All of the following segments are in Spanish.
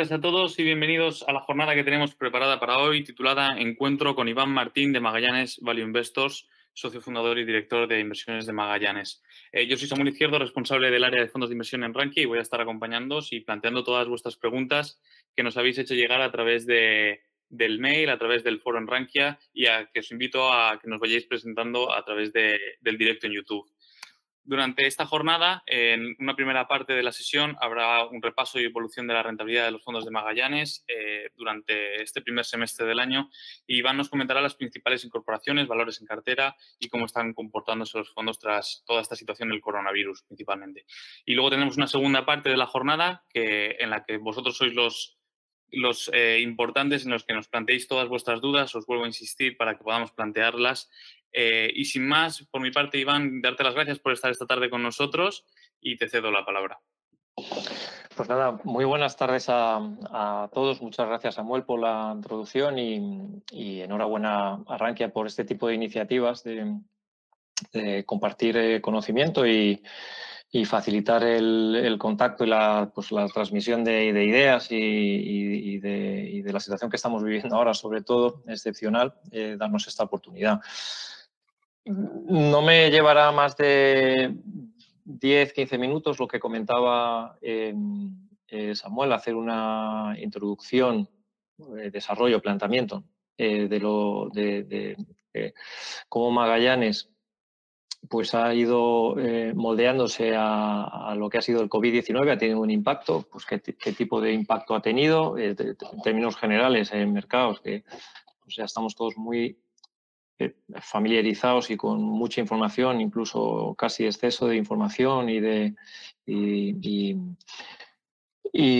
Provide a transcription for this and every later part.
Tardes a todos y bienvenidos a la jornada que tenemos preparada para hoy, titulada Encuentro con Iván Martín de Magallanes Value Investors, socio fundador y director de inversiones de Magallanes. Eh, yo soy Samuel Izquierdo, responsable del área de fondos de inversión en Rankia y voy a estar acompañándoos y planteando todas vuestras preguntas que nos habéis hecho llegar a través de, del mail, a través del foro en Rankia y a que os invito a que nos vayáis presentando a través del directo en YouTube. Durante esta jornada, en una primera parte de la sesión, habrá un repaso y evolución de la rentabilidad de los fondos de Magallanes eh, durante este primer semestre del año. Y Iván nos comentará las principales incorporaciones, valores en cartera y cómo están comportándose los fondos tras toda esta situación del coronavirus, principalmente. Y luego tenemos una segunda parte de la jornada que, en la que vosotros sois los, los eh, importantes en los que nos planteéis todas vuestras dudas. Os vuelvo a insistir para que podamos plantearlas eh, y sin más, por mi parte, Iván, darte las gracias por estar esta tarde con nosotros y te cedo la palabra. Pues nada, muy buenas tardes a, todos. Muchas gracias, Samuel, por la introducción y, enhorabuena a Rankia por este tipo de iniciativas de, compartir eh, conocimiento y, facilitar el, contacto y la, pues, la transmisión de, ideas y, de, la situación que estamos viviendo ahora, sobre todo excepcional, eh, darnos esta oportunidad. No me llevará más de 10, 15 minutos lo que comentaba em, eh, Samuel, hacer una introducción, eh, desarrollo, planteamiento eh, de, lo, de, cómo Magallanes pues ha ido moldeándose a, lo que ha sido el COVID-19, ha tenido un impacto, pues qué, tipo de impacto ha tenido, en términos generales en mercados, que pues ya estamos todos muy eh, familiarizados y con mucha información, incluso casi exceso de información y de y,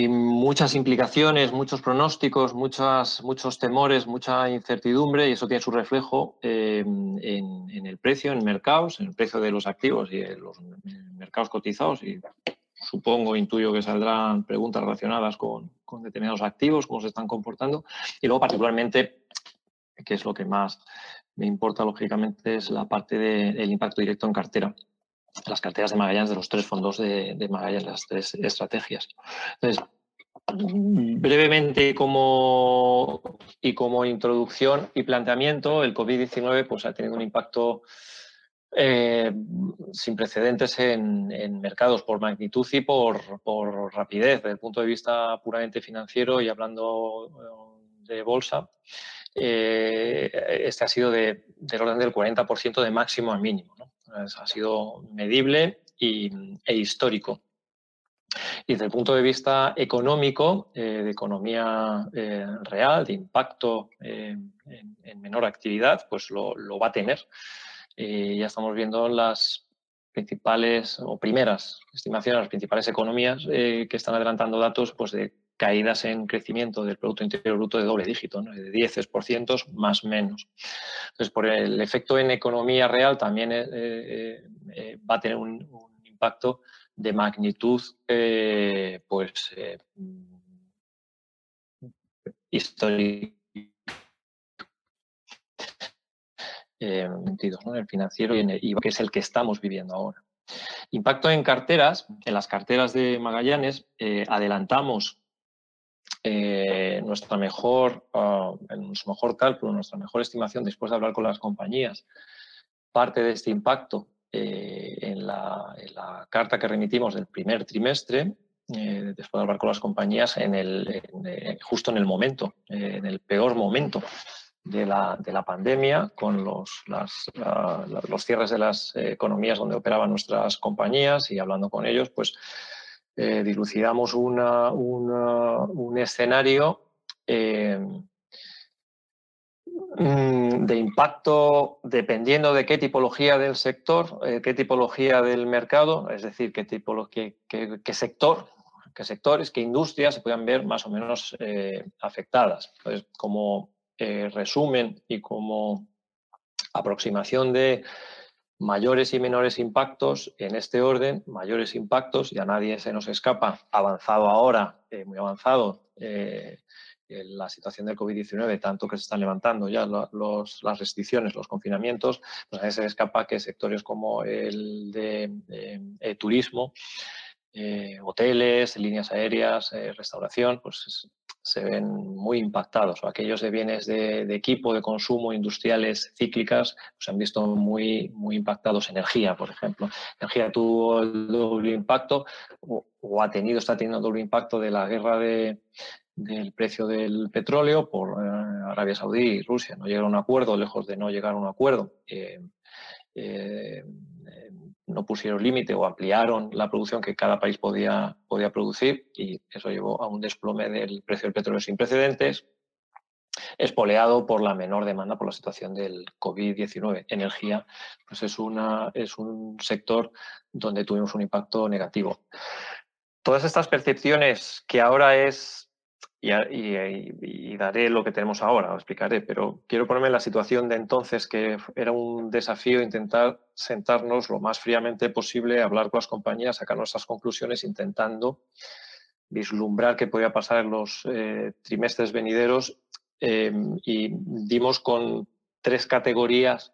muchas implicaciones, muchos pronósticos, muchas, muchos temores, mucha incertidumbre y eso tiene su reflejo eh, en, el precio, en mercados, en el precio de los activos y en los mercados cotizados y supongo, intuyo que saldrán preguntas relacionadas con, con determinados activos, cómo se están comportando y luego particularmente, que es lo que más me importa, lógicamente, es la parte del impacto directo en cartera. Las carteras de Magallanes de los tres fondos de, Magallanes, las tres estrategias. Entonces, brevemente como, y como introducción y planteamiento, el COVID-19 pues, ha tenido un impacto eh, sin precedentes en, mercados por magnitud y por, por, rapidez, desde el punto de vista puramente financiero y hablando eh, de bolsa. Eh, este ha sido de, del orden del 40% de máximo a mínimo. Ha sido medible y, e histórico. Y desde el punto de vista económico, eh, de economía eh, real, de impacto en, menor actividad, pues lo, va a tener. ya estamos viendo las principales o primeras estimaciones, las principales economías que están adelantando datos pues, de caídas en crecimiento del Producto Interior Bruto de doble dígito, de 10% más menos. Entonces, por el efecto en economía real también eh, eh, eh, va a tener un, impacto de magnitud pues, histórica. en el financiero y que es el que estamos viviendo ahora. Impacto en carteras. En las carteras de Magallanes adelantamos eh, nuestra mejor, uh, nuestro mejor cálculo, nuestra mejor estimación después de hablar con las compañías, parte de este impacto eh, en, la, carta que remitimos del primer trimestre, eh, después de hablar con las compañías, en el, justo en el momento, en el peor momento de la, de la pandemia, con los, los cierres de las economías donde operaban nuestras compañías y hablando con ellos, pues eh, dilucidamos un escenario eh, mm, de impacto dependiendo de qué tipología del sector, eh, qué tipología del mercado, es decir, qué, qué, sector, qué sectores, qué industrias se puedan ver más o menos afectadas. Entonces, como resumen y como aproximación de mayores y menores impactos en este orden, mayores impactos, y a nadie se nos escapa, avanzado ahora, muy avanzado, la situación del COVID-19, tanto que se están levantando ya las restricciones, los confinamientos, pues a se escapa que sectores como el de eh, turismo, eh, hoteles, líneas aéreas, eh, restauración, pues se ven muy impactados. O aquellos de bienes de, equipo, de consumo, industriales, cíclicas, pues se han visto muy, muy impactados. Energía, por ejemplo. Energía tuvo el doble impacto o, o ha tenido, está teniendo el doble impacto de la guerra de, del precio del petróleo por eh, Arabia Saudí y Rusia. No llegaron a un acuerdo, lejos de no llegar a un acuerdo. Eh, eh, no pusieron límite o ampliaron la producción que cada país podía, podía producir y eso llevó a un desplome del precio del petróleo sin precedentes, espoleado por la menor demanda por la situación del COVID-19. Energía pues es, una, es un sector donde tuvimos un impacto negativo. Todas estas percepciones que ahora es y, daré lo que tenemos ahora, lo explicaré, pero quiero ponerme en la situación de entonces que era un desafío intentar sentarnos lo más fríamente posible, hablar con las compañías, sacar nuestras conclusiones, intentando vislumbrar qué podía pasar en los eh, trimestres venideros em, y dimos con tres categorías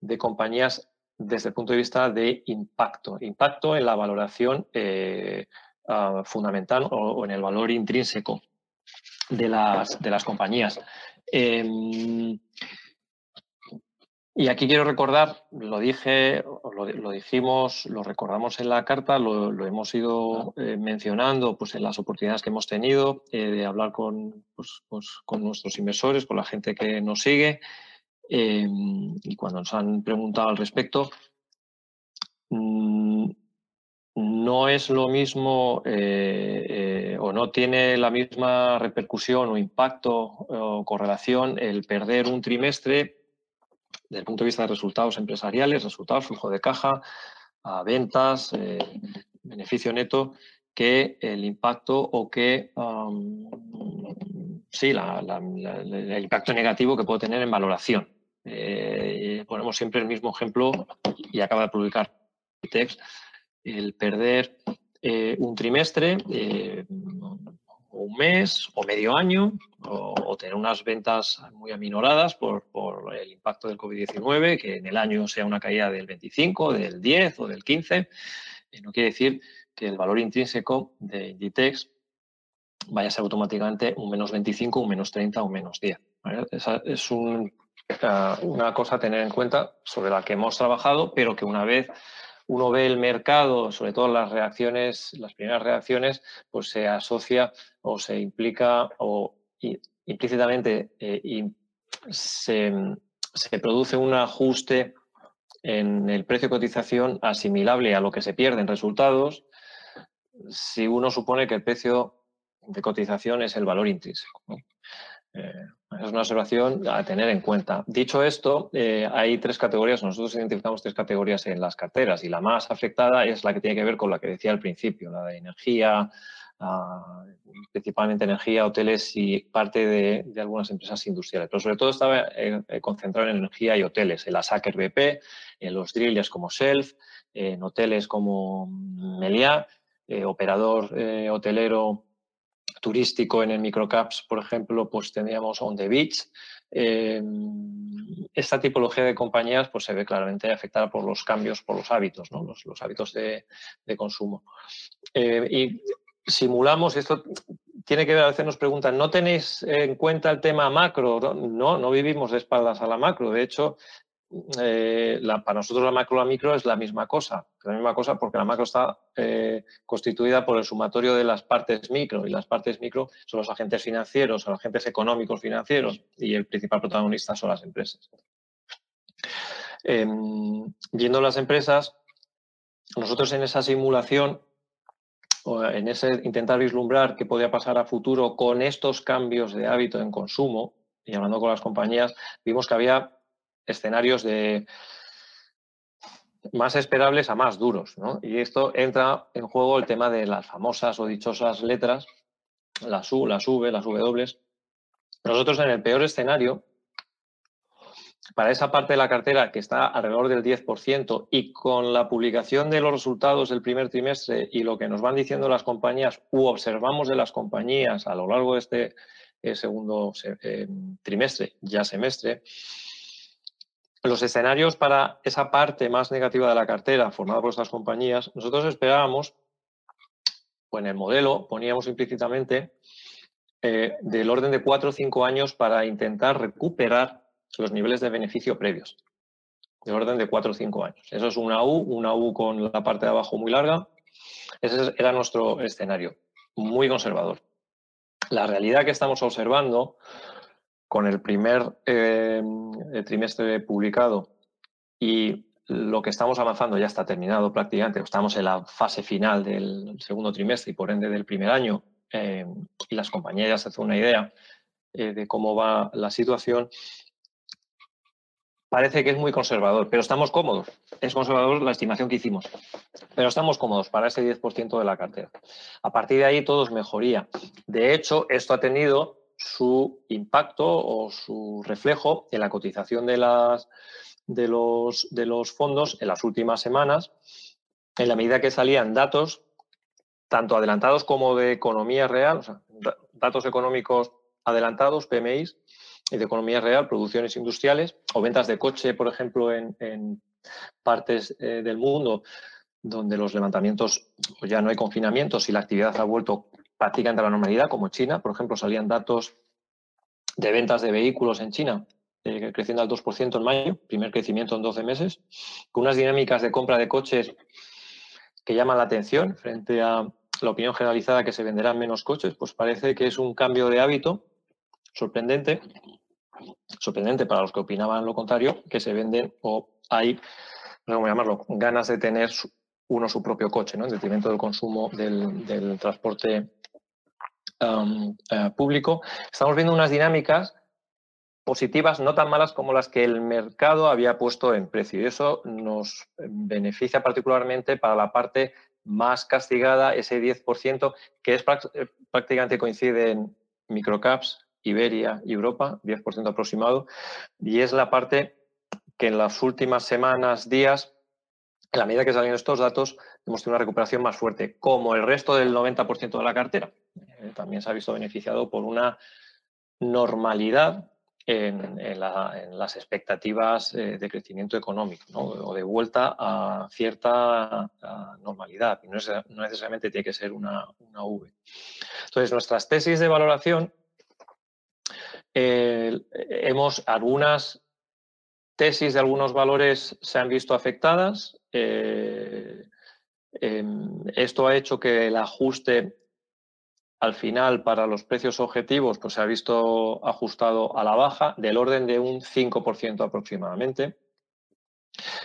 de compañías desde el punto de vista de impacto. Impacto en la valoración eh, ah, fundamental o en el valor intrínseco de las, de las compañías. Em, y aquí quiero recordar, lo dije, lo, dijimos, lo recordamos en la carta, lo, hemos ido eh, mencionando pues, en las oportunidades que hemos tenido eh, de hablar con, pues, pues, con nuestros inversores, con la gente que nos sigue em, y cuando nos han preguntado al respecto. Mm, no es lo mismo eh, eh, o no tiene la misma repercusión o impacto o correlación el perder un trimestre desde el punto de vista de resultados empresariales, resultados, flujo de caja, ventas, eh, beneficio neto, que el impacto o que sí, el impacto negativo que puede tener en valoración. ponemos siempre el mismo ejemplo y acaba de publicar text el perder eh, un trimestre, eh, o un mes, o medio año, o, tener unas ventas muy aminoradas por, el impacto del COVID-19, que en el año sea una caída del 25, del 10 o del 15, eh, no quiere decir que el valor intrínseco de Inditex vaya a ser automáticamente un menos 25, un menos 30 o un menos 10. Esa es una cosa a tener en cuenta sobre la que hemos trabajado, pero que una vez uno ve el mercado, sobre todo las reacciones, las primeras reacciones, pues se asocia o se implica o implícitamente eh, se, produce un ajuste en el precio de cotización asimilable a lo que se pierde en resultados si uno supone que el precio de cotización es el valor intrínseco. Eh, es una observación a tener en cuenta. Dicho esto, eh, hay tres categorías. Nosotros identificamos tres categorías en las carteras y la más afectada es la que tiene que ver con la que decía al principio, la de energía, ah, principalmente energía, hoteles y parte de, algunas empresas industriales. Pero sobre todo estaba eh, concentrado en energía y hoteles, en la Sacker BP, en los drillers como Self, en hoteles como Meliá, operador hotelero turístico en el microcaps, por ejemplo, pues teníamos On the Beach. Em, esta tipología de compañías pues, se ve claramente afectada por los cambios, por los hábitos, ¿no? los, hábitos de, consumo. Eh, y simulamos, esto tiene que ver, a veces nos preguntan, ¿no tenéis en cuenta el tema macro? No, no vivimos de espaldas a la macro. De hecho, eh, para nosotros la macro y la micro es la misma cosa. La misma cosa porque la macro está eh, constituida por el sumatorio de las partes micro y las partes micro son los agentes financieros, los agentes económicos financieros y el principal protagonista son las empresas. Em, viendo las empresas, nosotros en esa simulación en ese intentar vislumbrar qué podía pasar a futuro con estos cambios de hábito en consumo, y hablando con las compañías, vimos que había escenarios de más esperables a más duros. ¿no? Y esto entra en juego el tema de las famosas o dichosas letras, las U, las V, las W. Nosotros en el peor escenario, para esa parte de la cartera que está alrededor del 10% y con la publicación de los resultados del primer trimestre y lo que nos van diciendo las compañías u observamos de las compañías a lo largo de este eh, segundo eh, trimestre, ya semestre, los escenarios para esa parte más negativa de la cartera formada por estas compañías, nosotros esperábamos, o en el modelo poníamos implícitamente, eh, del orden de cuatro o cinco años para intentar recuperar los niveles de beneficio previos. Del orden de cuatro o cinco años. Eso es una U, una U con la parte de abajo muy larga. Ese era nuestro escenario, muy conservador. La realidad que estamos observando con el primer eh, trimestre publicado y lo que estamos avanzando ya está terminado prácticamente, estamos en la fase final del segundo trimestre y por ende del primer año, eh, y las compañías ya se hacen una idea eh, de cómo va la situación, parece que es muy conservador, pero estamos cómodos. Es conservador la estimación que hicimos, pero estamos cómodos para ese 10% de la cartera. A partir de ahí todo es mejoría. De hecho, esto ha tenido su impacto o su reflejo en la cotización de, las, de, los, de los fondos en las últimas semanas, en la medida que salían datos, tanto adelantados como de economía real, o sea, datos económicos adelantados, PMIs, y de economía real, producciones industriales o ventas de coche, por ejemplo, en, partes eh, del mundo donde los levantamientos pues ya no hay confinamientos y la actividad ha vuelto prácticamente a la normalidad, como China. Por ejemplo, salían datos de ventas de vehículos en China, eh, creciendo al 2% en mayo, primer crecimiento en 12 meses, con unas dinámicas de compra de coches que llaman la atención frente a la opinión generalizada que se venderán menos coches, pues parece que es un cambio de hábito sorprendente, sorprendente para los que opinaban lo contrario, que se venden o hay, no sé cómo llamarlo, ganas de tener uno su propio coche, ¿no? en detrimento del consumo del, del transporte eh, público, estamos viendo unas dinámicas positivas no tan malas como las que el mercado había puesto en precio. Y eso nos beneficia particularmente para la parte más castigada, ese 10%, que es eh, prácticamente coincide en microcaps, Iberia y Europa, 10% aproximado, y es la parte que en las últimas semanas, días, en la medida que salen estos datos, hemos tenido una recuperación más fuerte, como el resto del 90% de la cartera. Eh, también se ha visto beneficiado por una normalidad en, las expectativas eh, de crecimiento económico o de vuelta a cierta normalidad. No, necesariamente tiene que ser una, V. Entonces, nuestras tesis de valoración, eh, hemos algunas tesis de algunos valores se han visto afectadas. Em, esto ha hecho que el ajuste al final para los precios objetivos pues se ha visto ajustado a la baja del orden de un 5% aproximadamente.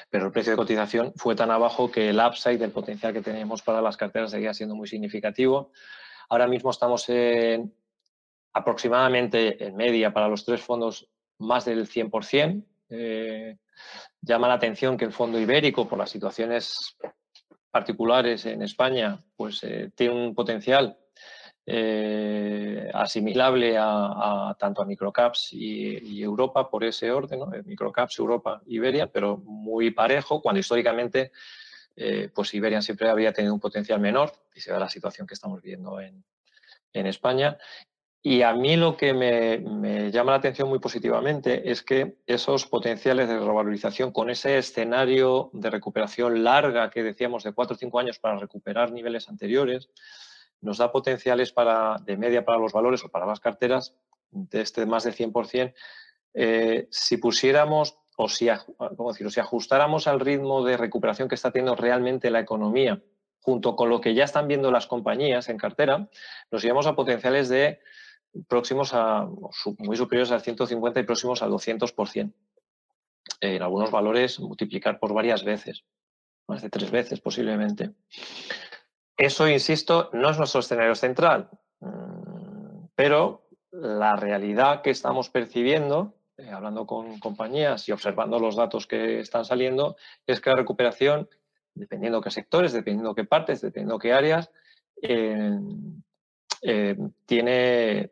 Pero el precio de cotización fue tan abajo que el upside del potencial que tenemos para las carteras seguía siendo muy significativo. Ahora mismo estamos en aproximadamente en media para los tres fondos más del 100%. Eh, llama la atención que el fondo ibérico, por las situaciones particulares en España, pues eh, tiene un potencial eh, asimilable a, tanto a microcaps y, Europa por ese orden, microcaps, Europa, Iberia, pero muy parejo, cuando históricamente pues Iberia siempre había tenido un potencial menor, y se ve la situación que estamos viendo en, España. Y a mí lo que me, llama la atención muy positivamente es que esos potenciales de revalorización con ese escenario de recuperación larga que decíamos de 4 o 5 años para recuperar niveles anteriores, nos da potenciales de media para los valores o para las carteras de este más de 100%. Eh, si pusiéramos o si, ¿cómo si ajustáramos al ritmo de recuperación que está teniendo realmente la economía, junto con lo que ya están viendo las compañías en cartera, nos llevamos a potenciales de próximos a, muy superiores al 150 y próximos al 200%. En algunos valores multiplicar por varias veces, más de tres veces posiblemente. Eso, insisto, no es nuestro escenario central, mm, pero la realidad que estamos percibiendo hablando con compañías y observando los datos que están saliendo, es que la recuperación, dependiendo qué sectores, dependiendo qué partes, dependiendo qué áreas, tiene,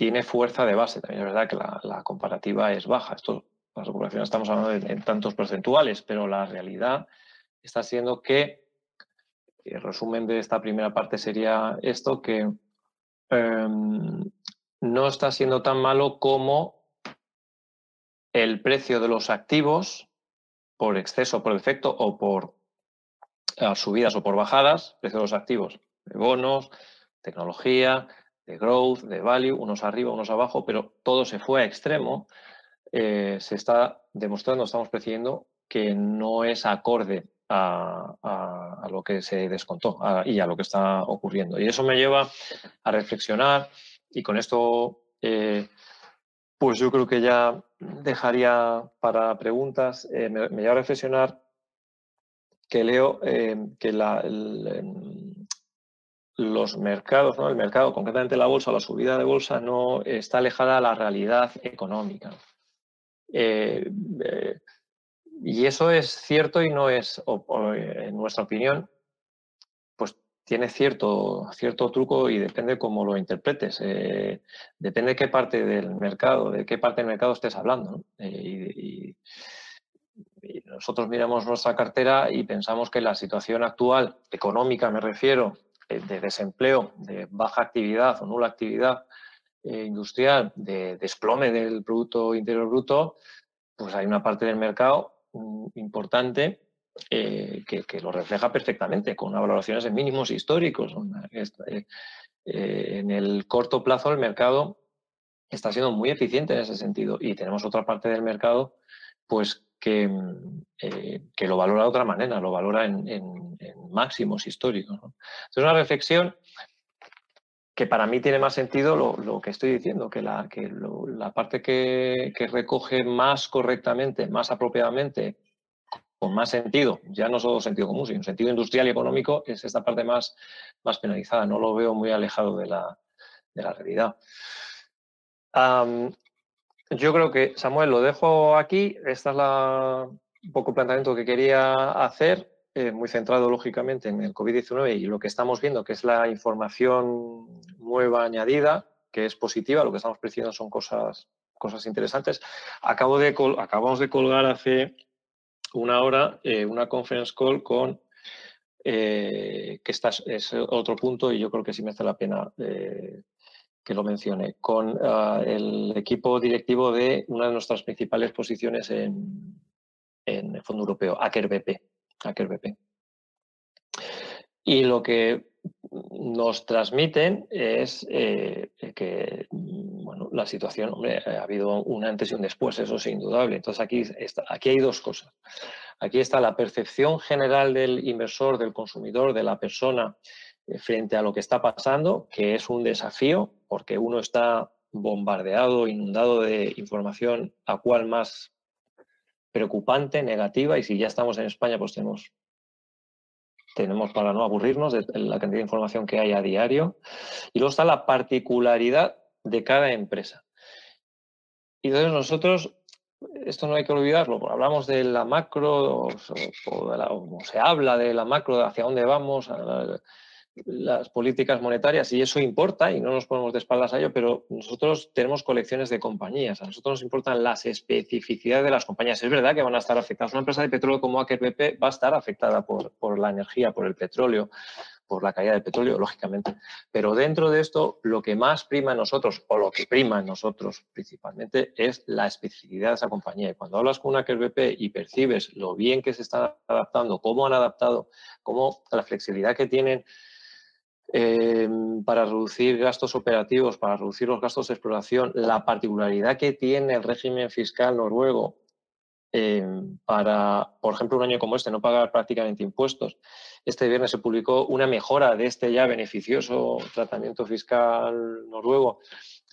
tiene fuerza de base. También es verdad que la, comparativa es baja. Esto, la recuperación estamos hablando de, tantos porcentuales, pero la realidad está siendo que, el resumen de esta primera parte sería esto, que em, no está siendo tan malo como el precio de los activos por exceso, por defecto o por subidas o por bajadas, precio de los activos, de bonos, tecnología, de growth, de value, unos arriba, unos abajo, pero todo se fue a extremo, eh, se está demostrando, estamos percibiendo que no es acorde a, lo que se descontó y a lo que está ocurriendo. Y eso me lleva a reflexionar y con esto, eh, pues yo creo que ya dejaría para preguntas, eh, me, lleva a reflexionar que leo que la, los mercados, ¿no? el mercado, concretamente la bolsa, la subida de bolsa, no está alejada a la realidad económica. Eh, eh, y eso es cierto y no es, en nuestra opinión, pues tiene cierto, cierto truco y depende cómo lo interpretes. Eh, depende de qué parte del mercado, de qué parte del mercado estés hablando. y, nosotros miramos nuestra cartera y pensamos que la situación actual, económica me refiero, de desempleo, de baja actividad o nula actividad eh, industrial, de desplome del Producto Interior Bruto, pues hay una parte del mercado mm, importante eh, que, lo refleja perfectamente, con unas valoraciones en mínimos históricos. Eh, en el corto plazo el mercado está siendo muy eficiente en ese sentido y tenemos otra parte del mercado pues que, eh, que lo valora de otra manera, lo valora en, máximos históricos. Es una reflexión que para mí tiene más sentido lo, que estoy diciendo, que la, que la parte que, recoge más correctamente, más apropiadamente, con más sentido, ya no solo sentido común, sino sentido industrial y económico, es esta parte más, más penalizada. No lo veo muy alejado de la, de la realidad. Yo creo que, Samuel, lo dejo aquí. Este es la, un poco el planteamiento que quería hacer, eh, muy centrado lógicamente en el COVID-19 y lo que estamos viendo, que es la información nueva añadida, que es positiva, lo que estamos percibiendo son cosas, cosas interesantes. Acabo de acabamos de colgar hace una hora eh, una conference call con, eh, que esta es otro punto y yo creo que sí me hace la pena que lo mencione, con ah, el equipo directivo de una de nuestras principales posiciones en, el Fondo Europeo, Aker BP, Y lo que nos transmiten es eh, que bueno, la situación, hombre, ha habido un antes y un después, eso es indudable. Entonces aquí, está, aquí hay dos cosas. Aquí está la percepción general del inversor, del consumidor, de la persona eh, frente a lo que está pasando, que es un desafío, porque uno está bombardeado, inundado de información a cual más preocupante, negativa, y si ya estamos en España, pues tenemos, tenemos para no aburrirnos de la cantidad de información que hay a diario. Y luego está la particularidad de cada empresa. Y entonces nosotros, esto no hay que olvidarlo, hablamos de la macro, o, se habla de la macro, hacia dónde vamos, las políticas monetarias y eso importa y no nos ponemos de espaldas a ello, pero nosotros tenemos colecciones de compañías. A nosotros nos importan las especificidades de las compañías. Es verdad que van a estar afectadas. Una empresa de petróleo como Aker BP va a estar afectada por, por la energía, por el petróleo, por la caída del petróleo, lógicamente. Pero dentro de esto, lo que más prima en nosotros, o lo que prima en nosotros principalmente, es la especificidad de esa compañía. Y cuando hablas con una BP y percibes lo bien que se está adaptando, cómo han adaptado, cómo la flexibilidad que tienen Em, para reducir gastos operativos, para reducir los gastos de exploración, la particularidad que tiene el régimen fiscal noruego em, para, por ejemplo, un año como este, no pagar prácticamente impuestos. Este viernes se publicó una mejora de este ya beneficioso tratamiento fiscal noruego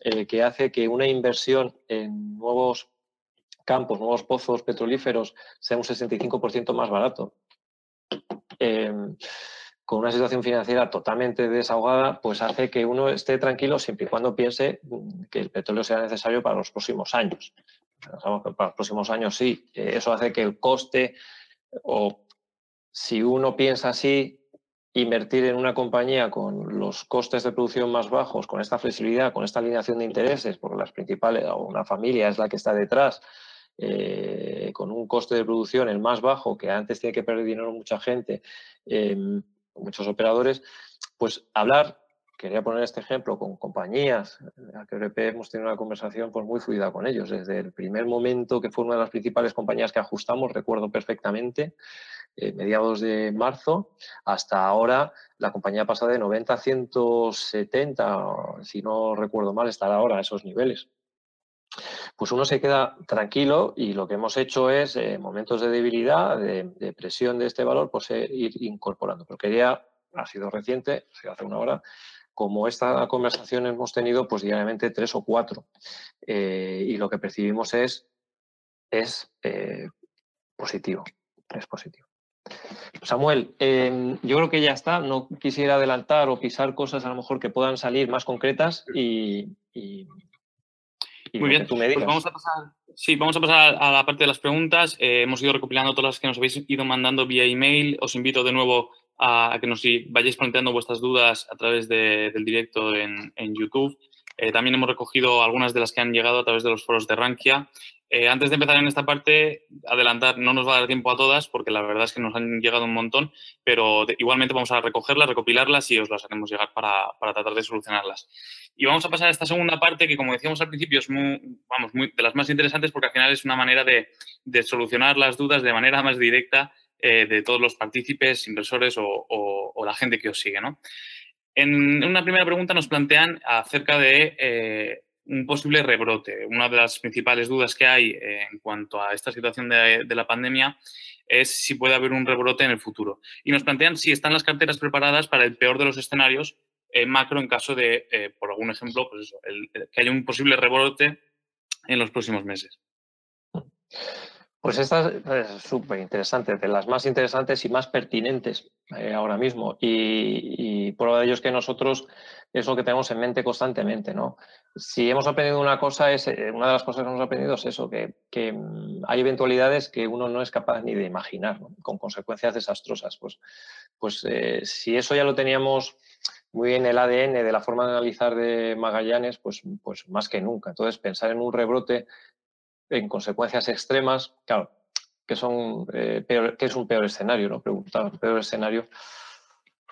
eh, que hace que una inversión en nuevos campos, nuevos pozos petrolíferos sea un 65% más barato. Em, con una situación financiera totalmente desahogada, pues hace que uno esté tranquilo siempre y cuando piense que el petróleo sea necesario para los próximos años. para los próximos años sí. eso hace que el coste, o si uno piensa así, invertir en una compañía con los costes de producción más bajos, con esta flexibilidad, con esta alineación de intereses, porque las principales, o una familia es la que está detrás, eh, con un coste de producción el más bajo, que antes tiene que perder dinero mucha gente, em, muchos operadores, pues hablar, quería poner este ejemplo, con compañías, a que hemos tenido una conversación pues, muy fluida con ellos, desde el primer momento que fue una de las principales compañías que ajustamos, recuerdo perfectamente, eh, mediados de marzo, hasta ahora la compañía pasa de 90 a 170, si no recuerdo mal, estará ahora a esos niveles pues uno se queda tranquilo y lo que hemos hecho es, en eh, momentos de debilidad, de, presión de este valor, pues eh, ir incorporando. Pero quería, ha sido reciente, hace una hora, como esta conversación hemos tenido pues diariamente tres o cuatro eh, y lo que percibimos es, es positivo, es positivo. Samuel, em, yo creo que ya está. No quisiera adelantar o pisar cosas a lo mejor que puedan salir más concretas y, muy bien, pues vamos a pasar, sí, vamos a pasar a la parte de las preguntas. Eh, hemos ido recopilando todas las que nos habéis ido mandando vía email. Os invito de nuevo a, que nos vayáis planteando vuestras dudas a través del directo en, YouTube. Eh, también hemos recogido algunas de las que han llegado a través de los foros de Rankia eh, antes de empezar en esta parte, adelantar, no nos va a dar tiempo a todas porque la verdad es que nos han llegado un montón, pero igualmente vamos a recogerlas, recopilarlas y os las haremos llegar para, tratar de solucionarlas. Y vamos a pasar a esta segunda parte que, como decíamos al principio, es muy, vamos, de las más interesantes porque al final es una manera de, solucionar las dudas de manera más directa eh, de todos los partícipes, inversores o, la gente que os sigue. ¿no? En una primera pregunta nos plantean acerca de eh, un posible rebrote. Una de las principales dudas que hay eh, en cuanto a esta situación de, la pandemia es si puede haber un rebrote en el futuro. Y nos plantean si están las carteras preparadas para el peor de los escenarios eh, macro en caso de, por algún ejemplo, pues que haya un posible rebrote en los próximos meses. Pues esta es súper interesante, de las más interesantes y más pertinentes eh, ahora mismo. Y, prueba de ello es que nosotros es lo que tenemos en mente constantemente. ¿no? Si hemos aprendido una cosa, es, eh, una de las cosas que hemos aprendido es eso, que, mm, hay eventualidades que uno no es capaz ni de imaginar, con consecuencias desastrosas. Pues, pues eh, si eso ya lo teníamos muy en el ADN de la forma de analizar de Magallanes, pues, pues más que nunca. Entonces, pensar en un rebrote en consecuencias extremas, claro, que son eh, que es un peor escenario, ¿no? Preguntaba, peor escenario.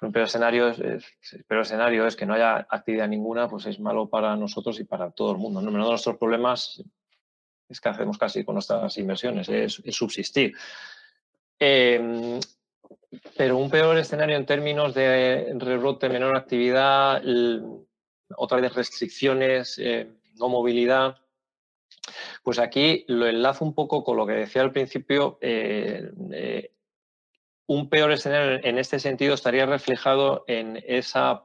Un peor escenario es, peor escenario es que no haya actividad ninguna, pues es malo para nosotros y para todo el mundo. ¿no? Uno de nuestros problemas es que hacemos casi con nuestras inversiones, es, subsistir. Em, pero un peor escenario en términos de rebrote, menor actividad, otra vez restricciones, eh, no movilidad, pues aquí lo enlazo un poco con lo que decía al principio. Eh, eh, un peor escenario en este sentido estaría reflejado en esa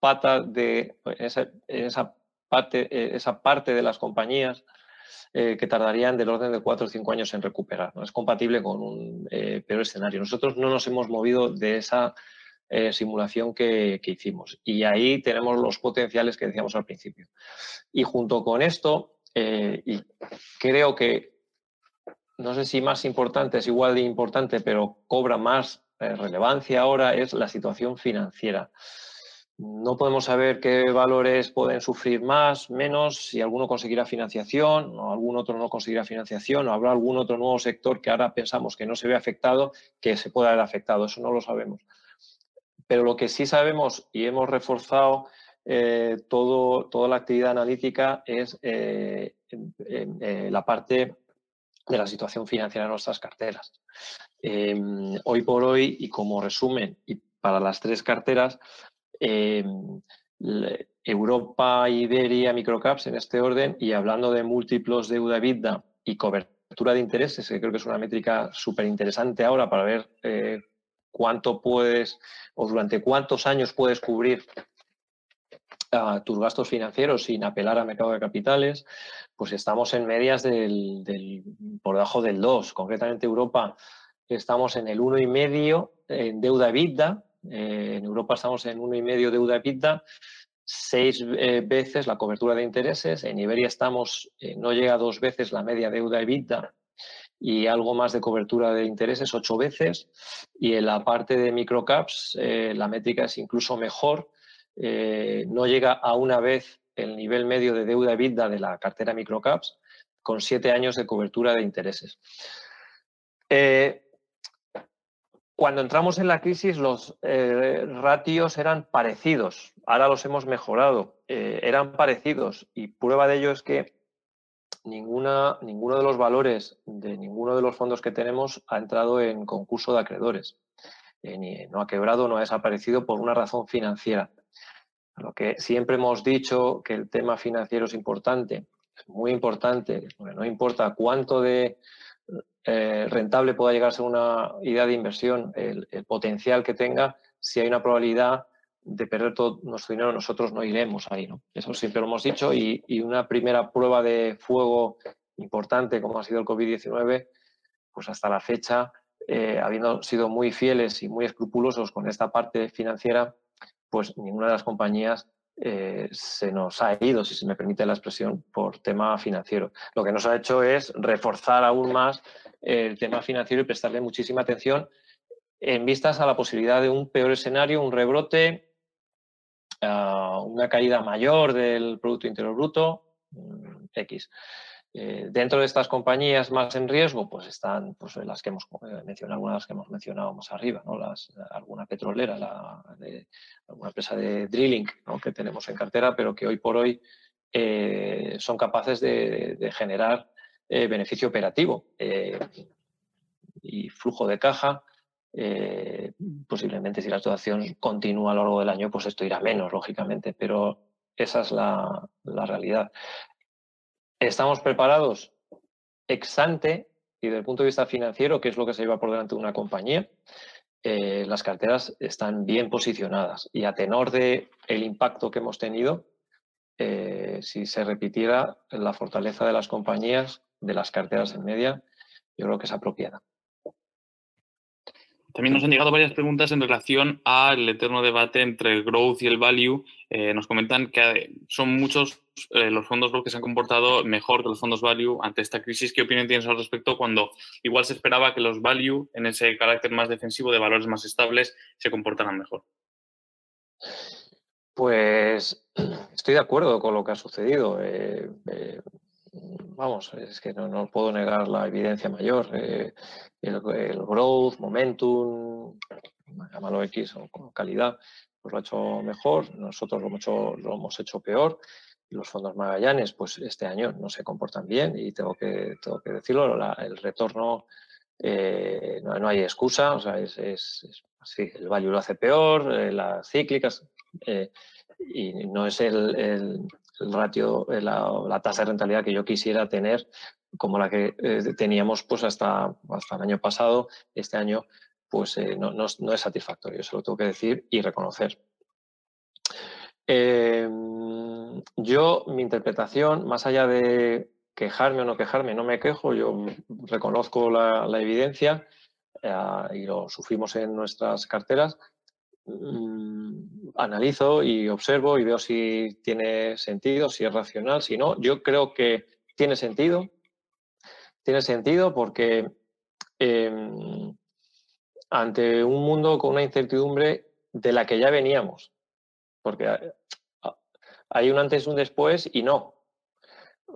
pata de esa, parte, eh, esa parte de las compañías que tardarían del orden de cuatro o cinco años en recuperar. ¿no? Es compatible con un peor escenario. Nosotros no nos hemos movido de esa simulación que, hicimos. Y ahí tenemos los potenciales que decíamos al principio. Y junto con esto, eh, y creo que, no sé si más importante, es igual de importante, pero cobra más eh, relevancia ahora, es la situación financiera. No podemos saber qué valores pueden sufrir más, menos, si alguno conseguirá financiación o algún otro no conseguirá financiación o habrá algún otro nuevo sector que ahora pensamos que no se ve afectado, que se pueda haber afectado. Eso no lo sabemos. Pero lo que sí sabemos y hemos reforzado eh, todo, toda la actividad analítica es eh, eh, la parte de la situación financiera de nuestras carteras. Em, hoy por hoy, y como resumen, y para las tres carteras, em, Europa, Iberia, Microcaps en este orden, y hablando de múltiplos deuda EBITDA y cobertura de intereses, que creo que es una métrica súper interesante ahora para ver cuánto puedes o durante cuántos años puedes cubrir a tus gastos financieros sin apelar a mercado de capitales, pues estamos en medias del, por debajo del 2. Concretamente Europa estamos en el 1,5 en deuda EBITDA. Eh, en Europa estamos en 1,5 deuda EBITDA seis eh, veces la cobertura de intereses. En Iberia estamos, eh, no llega a dos veces la media deuda EBITDA y algo más de cobertura de intereses, ocho veces. Y en la parte de microcaps, eh, la métrica es incluso mejor. No llega a una vez el nivel medio de deuda EBITDA de la cartera microcaps, con siete años de cobertura de intereses. Cuando entramos en la crisis, los eh, ratios eran parecidos. Ahora los hemos mejorado. Eh, eran parecidos y prueba de ello es que ninguno de los valores de ninguno de los fondos que tenemos ha entrado en concurso de acreedores. Eh, ni, no ha quebrado, no ha desaparecido por una razón financiera. Lo que siempre hemos dicho que el tema financiero es importante, es muy importante, no importa cuánto de eh, rentable pueda llegar a ser una idea de inversión, el, potencial que tenga, si hay una probabilidad de perder todo nuestro dinero, nosotros no iremos ahí. ¿no? Eso siempre lo hemos dicho y, una primera prueba de fuego importante como ha sido el COVID-19, pues hasta la fecha, eh, habiendo sido muy fieles y muy escrupulosos con esta parte financiera, pues ninguna de las compañías eh, se nos ha ido, si se me permite la expresión, por tema financiero. Lo que nos ha hecho es reforzar aún más el tema financiero y prestarle muchísima atención en vistas a la posibilidad de un peor escenario, un rebrote, ah, una caída mayor del Producto Interior Bruto, mm, X. Eh, dentro de estas compañías más en riesgo, pues están pues, las que hemos eh, mencionado, algunas que hemos mencionado más arriba, ¿no? las, alguna petrolera, alguna empresa de drilling que tenemos en cartera, pero que hoy por hoy eh, son capaces de, generar beneficio operativo y flujo de caja. posiblemente si la situación continúa a lo largo del año, pues esto irá menos, lógicamente, pero esa es la realidad. ¿Estamos preparados ex ante y desde el punto de vista financiero, que es lo que se lleva por delante de una compañía? Eh, las carteras están bien posicionadas y a tenor de el impacto que hemos tenido, eh, si se repitiera la fortaleza de las compañías, de las carteras en media, yo creo que es apropiada. También nos han llegado varias preguntas en relación al eterno debate entre el growth y el value. Eh, nos comentan que son muchos eh, los fondos growth que se han comportado mejor que los fondos value ante esta crisis. ¿Qué opinión tienes al respecto cuando igual se esperaba que los value, en ese carácter más defensivo de valores más estables, se comportaran mejor? Pues estoy de acuerdo con lo que ha sucedido. Eh, vamos, es que no, puedo negar la evidencia mayor el, growth, momentum, llámalo X o calidad, pues lo ha hecho mejor, nosotros lo hemos lo hemos hecho peor. Los fondos Magallanes, pues este año no se comportan bien y tengo que, tengo que decirlo, el retorno eh, no, hay excusa, o sea, es, es, el value lo hace peor, eh, las cíclicas, eh, y no es el, el, ratio, la, la, tasa de rentabilidad que yo quisiera tener como la que teníamos pues hasta, hasta el año pasado, este año pues no, no, es satisfactorio, eso lo tengo que decir y reconocer. Em, yo, mi interpretación, más allá de quejarme o no quejarme, no me quejo, yo reconozco la, evidencia eh, y lo sufrimos en nuestras carteras, mm, analizo y observo y veo si tiene sentido, si es racional, si no. Yo creo que tiene sentido, tiene sentido porque em, ante un mundo con una incertidumbre de la que ya veníamos, porque hay un antes y un después y no.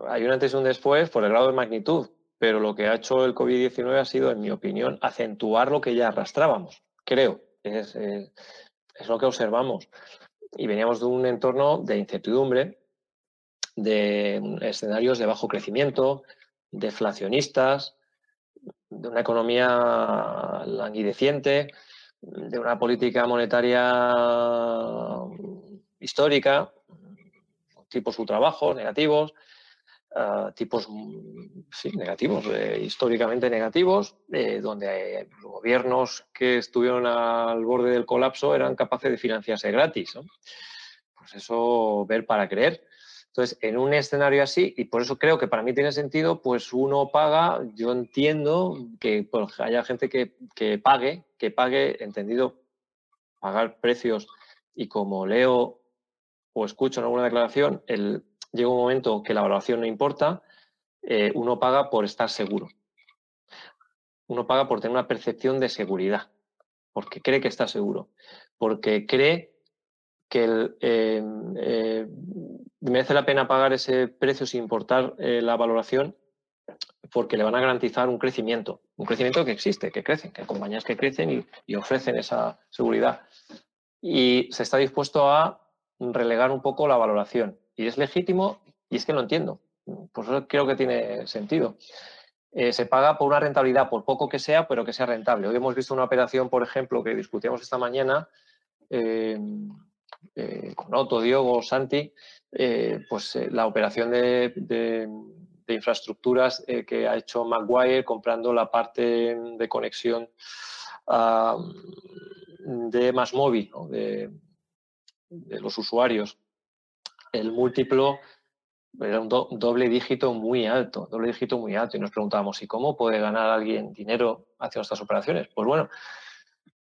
Hay un antes y un después por el grado de magnitud, pero lo que ha hecho el COVID-19 ha sido, en mi opinión, acentuar lo que ya arrastrábamos, creo. Es, es lo que observamos. Y veníamos de un entorno de incertidumbre, de escenarios de bajo crecimiento, deflacionistas, de una economía languideciente, de una política monetaria histórica, tipos su trabajo negativos, ah, tipos negativos, eh, históricamente negativos, eh, donde los gobiernos que estuvieron al borde del colapso eran capaces de financiarse gratis. Pues eso, ver para creer. Entonces, en un escenario así, y por eso creo que para mí tiene sentido, pues uno paga, yo entiendo que pues, haya gente que, pague, que pague, entendido, pagar precios, y como leo o escucho en alguna declaración, el, llega un momento que la valoración no importa, eh, uno paga por estar seguro. Uno paga por tener una percepción de seguridad, porque cree que está seguro, porque cree que em, eh, merece la pena pagar ese precio sin importar eh, la valoración, porque le van a garantizar un crecimiento, un crecimiento que existe, que crecen, que hay compañías que crecen y ofrecen esa seguridad. Y se está dispuesto a relegar un poco la valoración. Y es legítimo y es que lo entiendo. Por eso creo que tiene sentido. Eh, se paga por una rentabilidad, por poco que sea, pero que sea rentable. Hoy hemos visto una operación, por ejemplo, que discutíamos esta mañana eh, eh, con Otto, Diogo, Santi, pues la operación de, infraestructuras que ha hecho Maguire comprando la parte de conexión ah, de más móvil, de los usuarios. El múltiplo era un doble dígito muy alto, doble dígito muy alto. Y nos preguntábamos, ¿y cómo puede ganar alguien dinero haciendo estas operaciones? Pues bueno,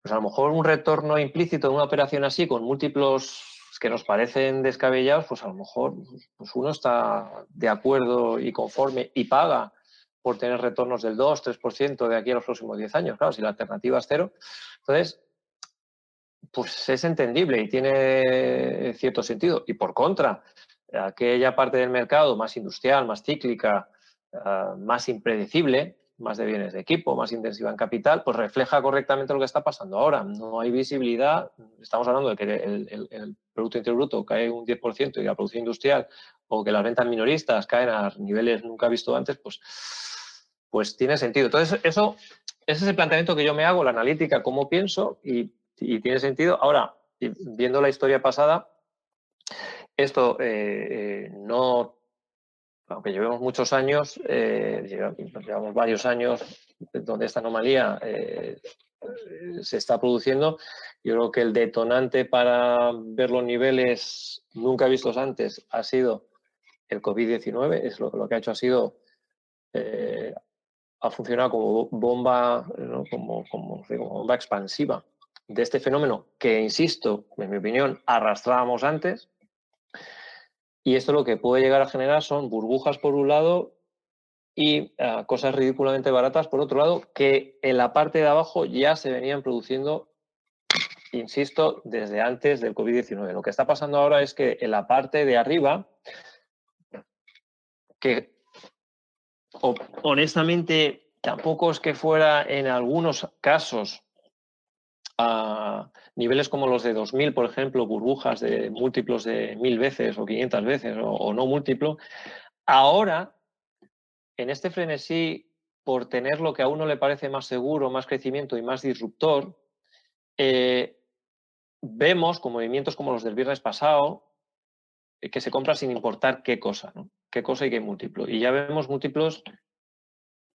pues a lo mejor un retorno implícito de una operación así, con múltiplos que nos parecen descabellados, pues a lo mejor pues uno está de acuerdo y conforme y paga por tener retornos del 2, 3% de aquí a los próximos 10 años. Claro, si la alternativa es cero. Entonces, pues es entendible y tiene cierto sentido. Y por contra, aquella parte del mercado más industrial, más cíclica, ah, más impredecible, más de bienes de equipo, más intensiva en capital, pues refleja correctamente lo que está pasando ahora. No hay visibilidad, estamos hablando de que el, Producto Interior Bruto cae un 10% y la producción industrial o que las ventas minoristas caen a niveles nunca visto antes, pues, pues tiene sentido. Entonces, eso, ese es el planteamiento que yo me hago, la analítica, cómo pienso y, y tiene sentido. Ahora, viendo la historia pasada, esto eh, eh, no, aunque llevemos muchos años, eh, llevamos varios años donde esta anomalía se está produciendo, yo creo que el detonante para ver los niveles nunca vistos antes ha sido el COVID-19, es lo, lo que ha hecho ha sido ha funcionado como bomba, como, como, bomba expansiva de este fenómeno que, insisto, en mi opinión, arrastrábamos antes, y esto lo que puede llegar a generar son burbujas por un lado y ah, cosas ridículamente baratas por otro lado, que en la parte de abajo ya se venían produciendo, insisto, desde antes del COVID-19. Lo que está pasando ahora es que en la parte de arriba, que honestamente tampoco es que fuera en algunos casos a niveles como los de 2000, por ejemplo, burbujas de múltiplos de mil veces o 500 veces o, no múltiplo, ahora, en este frenesí, por tener lo que a uno le parece más seguro, más crecimiento y más disruptor, eh, vemos con movimientos como los del viernes pasado, eh, que se compra sin importar qué cosa, qué cosa y qué múltiplo. Y ya vemos múltiplos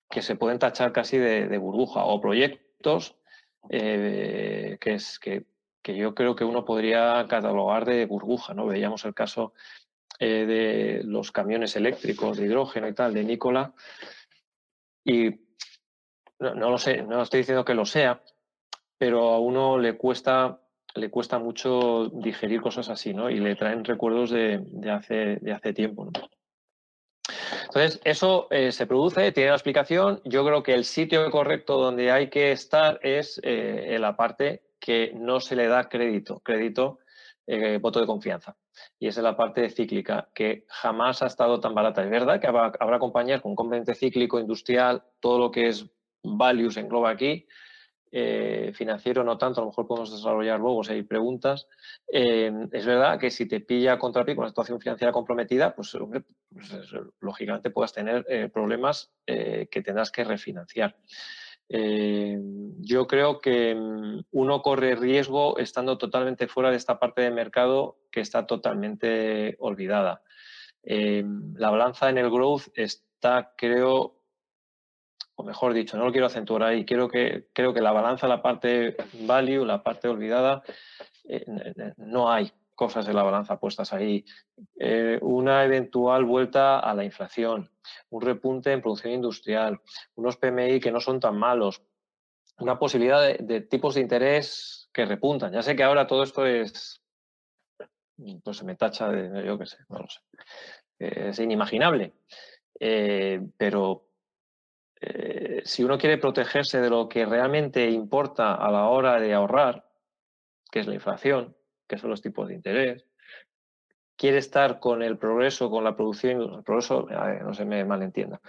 que se pueden tachar casi de burbuja o proyectos eh, que, es, que, yo creo que uno podría catalogar de burbuja. ¿no? Veíamos el caso eh, de los camiones eléctricos de hidrógeno y tal, de Nicola. Y no, lo sé, no estoy diciendo que lo sea, pero a uno le cuesta, le cuesta mucho digerir cosas así, ¿no? Y le traen recuerdos de, hace, de hace tiempo. Entonces, eso eh, se produce, tiene la explicación. Yo creo que el sitio correcto donde hay que estar es eh, en la parte que no se le da crédito, crédito, eh, voto de confianza. Y esa es la parte cíclica, que jamás ha estado tan barata. Es verdad que habrá, habrá compañías con componente cíclico, industrial, todo lo que es values engloba aquí, eh, financiero no tanto, a lo mejor podemos desarrollar luego si hay preguntas. Eh, es verdad que si te pilla contra con una situación financiera comprometida, pues, pues lógicamente puedas tener eh, problemas que tendrás que refinanciar. yo creo que mm, uno corre riesgo estando totalmente fuera de esta parte de mercado que está totalmente olvidada. la balanza en el growth está, creo, mejor dicho, no lo quiero acentuar ahí, quiero que, creo que la balanza, la parte value, la parte olvidada, eh, no hay cosas en la balanza puestas ahí. Eh, una eventual vuelta a la inflación, un repunte en producción industrial, unos PMI que no son tan malos, una posibilidad de, tipos de interés que repuntan. Ya sé que ahora todo esto es pues se me tacha de, yo qué sé, no lo sé. es inimaginable. pero si uno quiere protegerse de lo que realmente importa a la hora de ahorrar, que es la inflación, que son los tipos de interés, quiere estar con el progreso, con la producción, el progreso, no se me malentienda,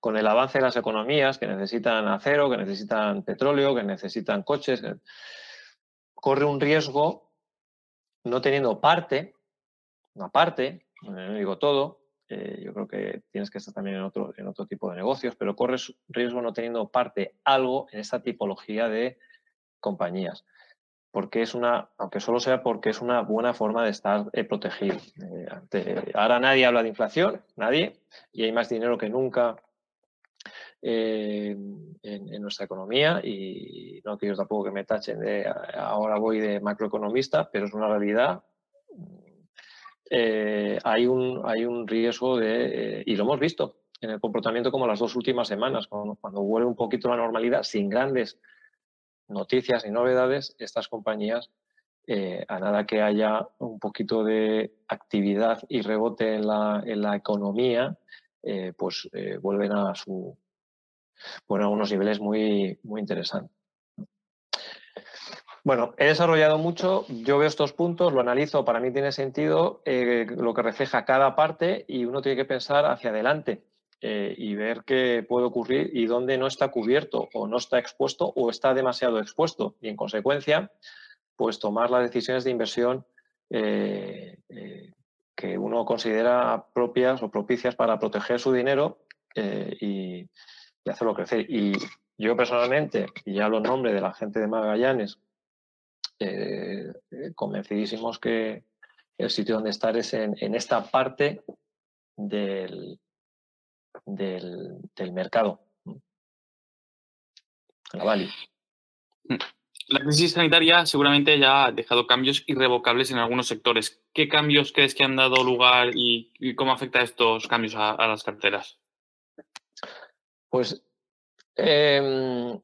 con el avance de las economías que necesitan acero, que necesitan petróleo, que necesitan coches, corre un riesgo no teniendo parte, una parte, no digo todo, eh, yo creo que tienes que estar también en otro, en otro tipo de negocios, pero corres riesgo no teniendo parte algo en esta tipología de compañías porque es una, aunque solo sea porque es una buena forma de estar eh, protegido. Eh, ahora nadie habla de inflación, nadie, y hay más dinero que nunca eh, en, nuestra economía y no quiero tampoco que me tachen de ahora voy de macroeconomista, pero es una realidad. Hay, un, hay un riesgo de, y lo hemos visto en el comportamiento como las dos últimas semanas, cuando, vuelve un poquito la normalidad sin grandes noticias y novedades, estas compañías, eh, a nada que haya un poquito de actividad y rebote en la, en la economía, eh, pues eh, vuelven a su bueno, a unos niveles muy, muy interesantes. Bueno, he desarrollado mucho, yo veo estos puntos, lo analizo, para mí tiene sentido lo que refleja cada parte y uno tiene que pensar hacia adelante. Eh, y ver qué puede ocurrir y dónde no está cubierto o no está expuesto o está demasiado expuesto. Y en consecuencia, pues tomar las decisiones de inversión eh, eh, que uno considera propias o propicias para proteger su dinero y, hacerlo crecer. Y yo personalmente, y ya lo nombre de la gente de Magallanes, convencidísimos que el sitio donde estar es en esta parte del, del, mercado. La mm. La crisis sanitaria seguramente ya ha dejado cambios irrevocables en algunos sectores. ¿Qué cambios crees que han dado lugar y, cómo afecta estos cambios a, las carteras? Pues em,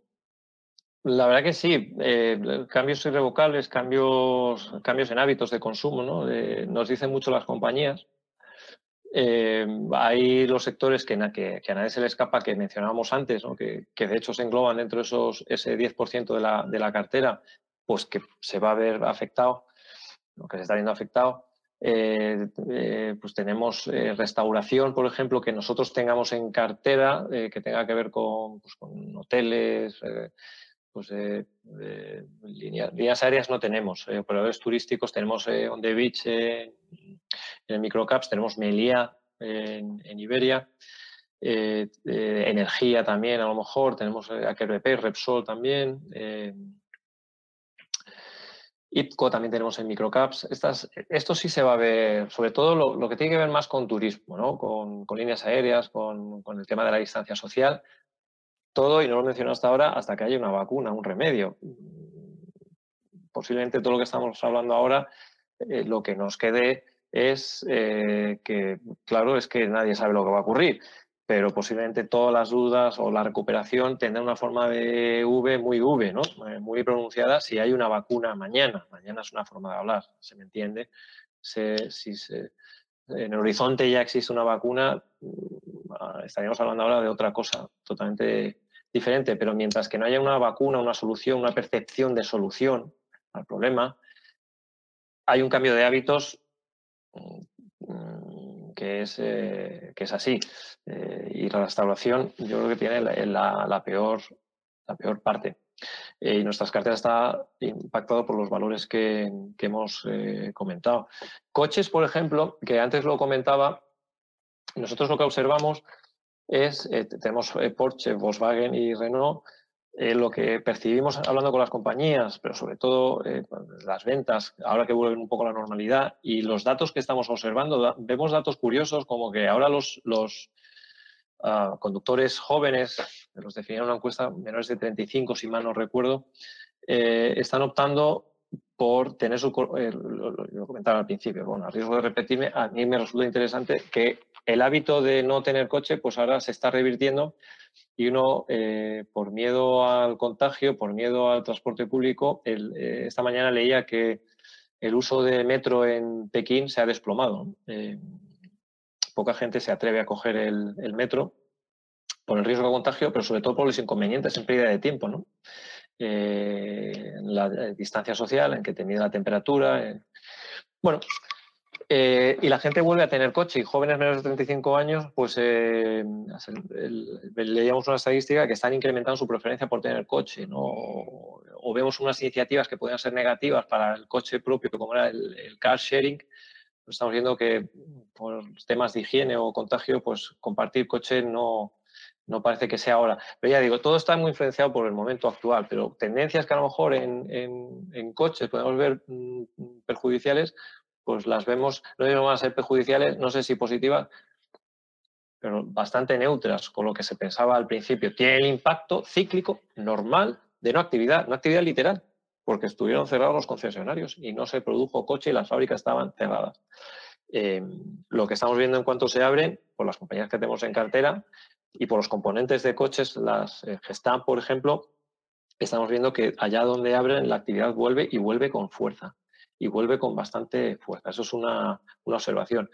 la verdad que sí, eh, cambios irrevocables, cambios, cambios en hábitos de consumo, ¿no? nos dicen mucho las compañías. Eh, hay los sectores que, que, a nadie se le escapa, que mencionábamos antes, que, de hecho se engloban dentro de esos, ese 10% de la, de la, cartera, pues que se va a ver afectado, que se está viendo afectado. Eh, pues tenemos restauración, por ejemplo, que nosotros tengamos en cartera, que tenga que ver con, pues, con hoteles, pues líneas, aéreas no tenemos, operadores turísticos tenemos On the Beach en microcaps tenemos Melia en, Iberia, eh, eh, energía también a lo mejor, tenemos eh, BP, Repsol también, IPCO también tenemos en microcaps. Estas, esto sí se va a ver, sobre todo lo, que tiene que ver más con turismo, ¿no? con, líneas aéreas, con, el tema de la distancia social. Todo, y no lo menciono hasta ahora, hasta que haya una vacuna, un remedio. Posiblemente todo lo que estamos hablando ahora, lo que nos quede es eh, que, claro, es que nadie sabe lo que va a ocurrir, pero posiblemente todas las dudas o la recuperación tendrá una forma de V muy V, ¿no? Eh, muy pronunciada si hay una vacuna mañana. Mañana es una forma de hablar, ¿se me entiende? si en el horizonte ya existe una vacuna, mm, ah, estaríamos hablando ahora de otra cosa totalmente diferente, pero mientras que no haya una vacuna, una solución, una percepción de solución al problema, hay un cambio de hábitos Mm, que es, eh, que es así. Eh, y la restauración yo creo que tiene la, peor, la peor parte. Eh, y nuestras carteras está impactado por los valores que, hemos comentado. Coches, por ejemplo, que antes lo comentaba, nosotros lo que observamos es, tenemos Porsche, Volkswagen y Renault, eh, lo que percibimos hablando con las compañías, pero sobre todo eh, las ventas, ahora que vuelven un poco a la normalidad, y los datos que estamos observando, vemos datos curiosos como que ahora los, los ah, conductores jóvenes, los definieron una encuesta, menores de 35, si mal no recuerdo, eh, están optando por tener su... lo, comentaba al principio, bueno, a riesgo de repetirme, a mí me resulta interesante que el hábito de no tener coche, pues ahora se está revirtiendo y uno, eh, por miedo al contagio, por miedo al transporte público, eh, esta mañana leía que el uso de metro en Pekín se ha desplomado. Eh, poca gente se atreve a coger el, metro por el riesgo de contagio, pero sobre todo por los inconvenientes en pérdida de tiempo. ¿no? La distancia social, en que tenía la temperatura. Bueno, eh, y la gente vuelve a tener coche y jóvenes menores de 35 años, pues eh, leíamos una estadística que están incrementando su preferencia por tener coche, ¿no? o, vemos unas iniciativas que pueden ser negativas para el coche propio, como era el, car sharing, pues estamos viendo que por temas de higiene o contagio, pues compartir coche no, no parece que sea ahora. Pero ya digo, todo está muy influenciado por el momento actual, pero tendencias que a lo mejor en, en, en coches podemos ver mm, perjudiciales, pues las vemos, no a ser perjudiciales, no sé si positivas, pero bastante neutras con lo que se pensaba al principio. Tiene el impacto cíclico normal de no actividad, no actividad literal, porque estuvieron cerrados los concesionarios y no se produjo coche y las fábricas estaban cerradas. Eh, lo que estamos viendo en cuanto se abren, por las compañías que tenemos en cartera y por los componentes de coches, las eh, Gestam, por ejemplo, estamos viendo que allá donde abren la actividad vuelve y vuelve con fuerza y vuelve con bastante fuerza. Eso es una, observación.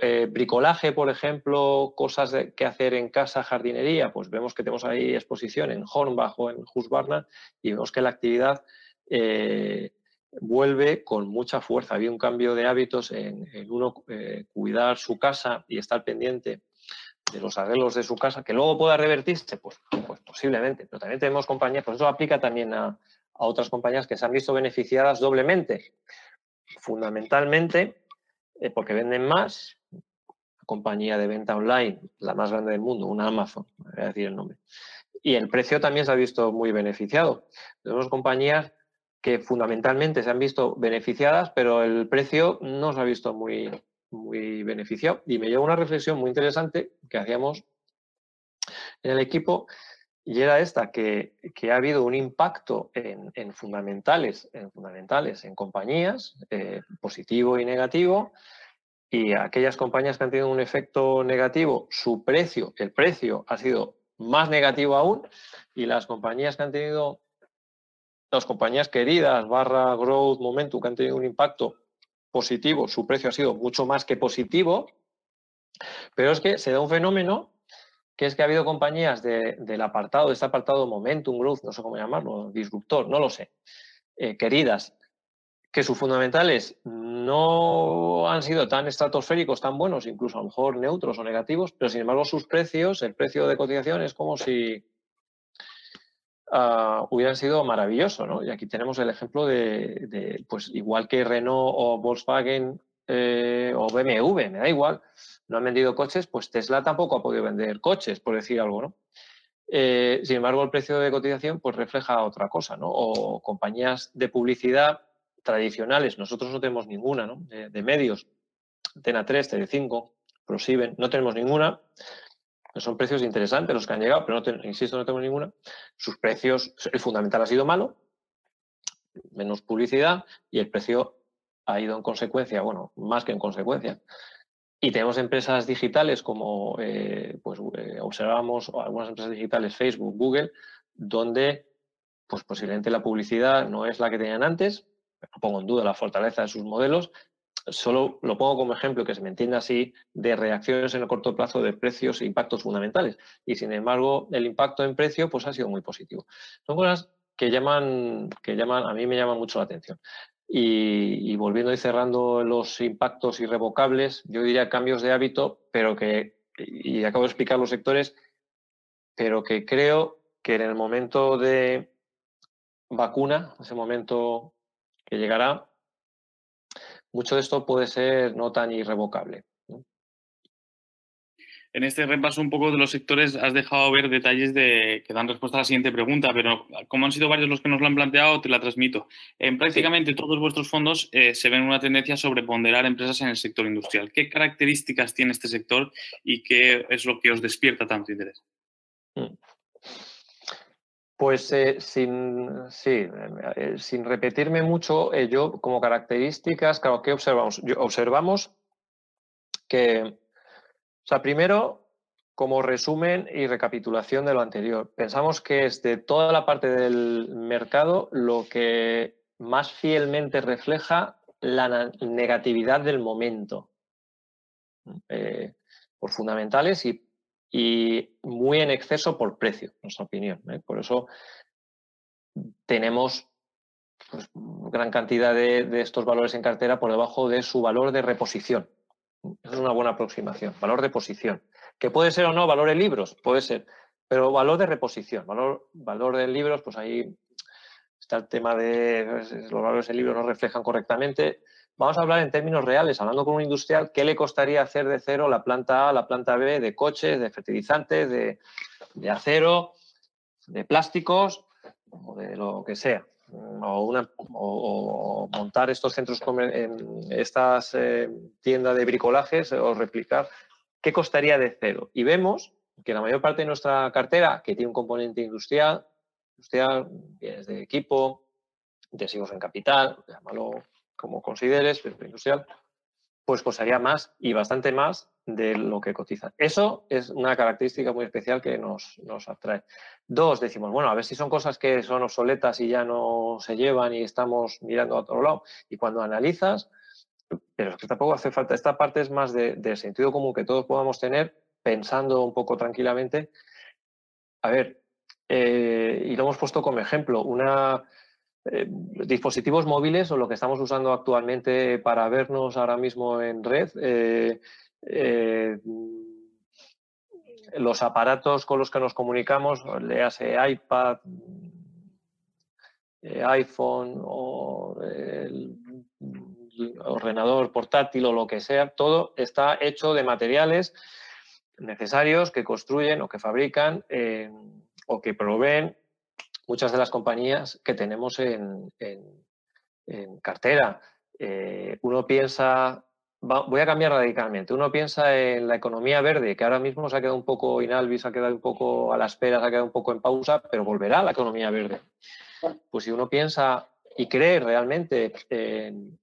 Eh, bricolaje, por ejemplo, cosas que hacer en casa, jardinería, pues vemos que tenemos ahí exposición en Hornbach o en Husqvarna y vemos que la actividad eh, vuelve con mucha fuerza. Había un cambio de hábitos en, uno eh, cuidar su casa y estar pendiente de los arreglos de su casa, que luego pueda revertirse, pues, pues posiblemente, pero también tenemos compañías, pues eso aplica también a, a otras compañías que se han visto beneficiadas doblemente. Fundamentalmente eh, porque venden más, compañía de venta online, la más grande del mundo, una Amazon, voy a decir el nombre. Y el precio también se ha visto muy beneficiado. Tenemos compañías que fundamentalmente se han visto beneficiadas, pero el precio no se ha visto muy, muy beneficiado. Y me lleva una reflexión muy interesante que hacíamos en el equipo, y era esta, que, ha habido un impacto en, fundamentales, en fundamentales, en compañías, eh, positivo y negativo, y aquellas compañías que han tenido un efecto negativo, su precio, el precio ha sido más negativo aún, y las compañías que han tenido, las compañías queridas, barra, growth, momentum, que han tenido un impacto positivo, su precio ha sido mucho más que positivo, pero es que se da un fenómeno que es que ha habido compañías del apartado, de este apartado Momentum Growth, no sé cómo llamarlo, disruptor, no lo sé, eh, queridas, que sus fundamentales no han sido tan estratosféricos, tan buenos, incluso a lo mejor neutros o negativos, pero sin embargo sus precios, el precio de cotización es como si uh, hubieran sido maravillosos, ¿no? Y aquí tenemos el ejemplo de, pues igual que Renault o Volkswagen eh, o BMW, me da igual, no han vendido coches, pues Tesla tampoco ha podido vender coches, por decir algo, ¿no? Eh, sin embargo, el precio de cotización pues refleja otra cosa, ¿no? O compañías de publicidad tradicionales, nosotros no tenemos ninguna, ¿no? De, medios, Tena 3, Tele5, Prosiben, no tenemos ninguna. Son precios interesantes los que han llegado, pero no insisto, no tenemos ninguna. Sus precios, el fundamental ha sido malo, menos publicidad y el precio ha ido en consecuencia, bueno, más que en consecuencia. Y tenemos empresas digitales como, eh, pues eh, observamos algunas empresas digitales, Facebook, Google, donde pues posiblemente la publicidad no es la que tenían antes, no pongo en duda la fortaleza de sus modelos, solo lo pongo como ejemplo, que se me entienda así, de reacciones en el corto plazo de precios e impactos fundamentales. Y sin embargo, el impacto en precio pues ha sido muy positivo. Son cosas que llaman, que llaman, a mí me llaman mucho la atención. Y, volviendo y cerrando los impactos irrevocables, yo diría cambios de hábito, pero que, y acabo de explicar los sectores, pero que creo que en el momento de vacuna, ese momento que llegará, mucho de esto puede ser no tan irrevocable en este repaso un poco de los sectores has dejado ver detalles de, que dan respuesta a la siguiente pregunta, pero como han sido varios los que nos lo han planteado, te la transmito. En prácticamente todos vuestros fondos eh, se ven una tendencia a sobreponderar empresas en el sector industrial. ¿Qué características tiene este sector y qué es lo que os despierta tanto interés? Hmm. Pues eh, sin, sí, eh, sin repetirme mucho, yo como características, claro, ¿qué observamos? observamos que sea, primero, como resumen y recapitulación de lo anterior, pensamos que es de toda la parte del mercado lo que más fielmente refleja la negatividad del momento, eh, por fundamentales y, muy en exceso por precio, nuestra opinión. ¿eh? Por eso tenemos pues, gran cantidad de, estos valores en cartera por debajo de su valor de reposición. Es una buena aproximación, valor de posición. Que puede ser o no valor en libros, puede ser, pero valor de reposición, valor, valor de libros, pues ahí está el tema de pues, los valores en libros no reflejan correctamente. Vamos a hablar en términos reales, hablando con un industrial, ¿qué le costaría hacer de cero la planta A, la planta B de coches, de fertilizantes, de, de acero, de plásticos o de lo que sea? O, una, o, montar estos centros, en estas eh, tiendas de bricolajes o replicar, ¿qué costaría de cero? Y vemos que la mayor parte de nuestra cartera, que tiene un componente industrial, industrial, bienes de equipo, intensivos en capital, llámalo como consideres, pero industrial, pues costaría más y bastante más de lo que cotiza. Eso es una característica muy especial que nos, nos, atrae. Dos, decimos, bueno, a ver si son cosas que son obsoletas y ya no se llevan y estamos mirando a otro lado. Y cuando analizas, pero es que tampoco hace falta, esta parte es más de, sentido común que todos podamos tener, pensando un poco tranquilamente. A ver, eh, y lo hemos puesto como ejemplo, una, eh, dispositivos móviles o lo que estamos usando actualmente para vernos ahora mismo en red, eh, eh, los aparatos con los que nos comunicamos, léase iPad, iPhone o el ordenador portátil o lo que sea, todo está hecho de materiales necesarios que construyen o que fabrican o que proveen muchas de las compañías que tenemos en, cartera. Eh, uno piensa, voy a cambiar radicalmente, uno piensa en la economía verde, que ahora mismo se ha quedado un poco inalvis, se ha quedado un poco a la espera, se ha quedado un poco en pausa, pero volverá la economía verde. Pues si uno piensa y cree realmente en,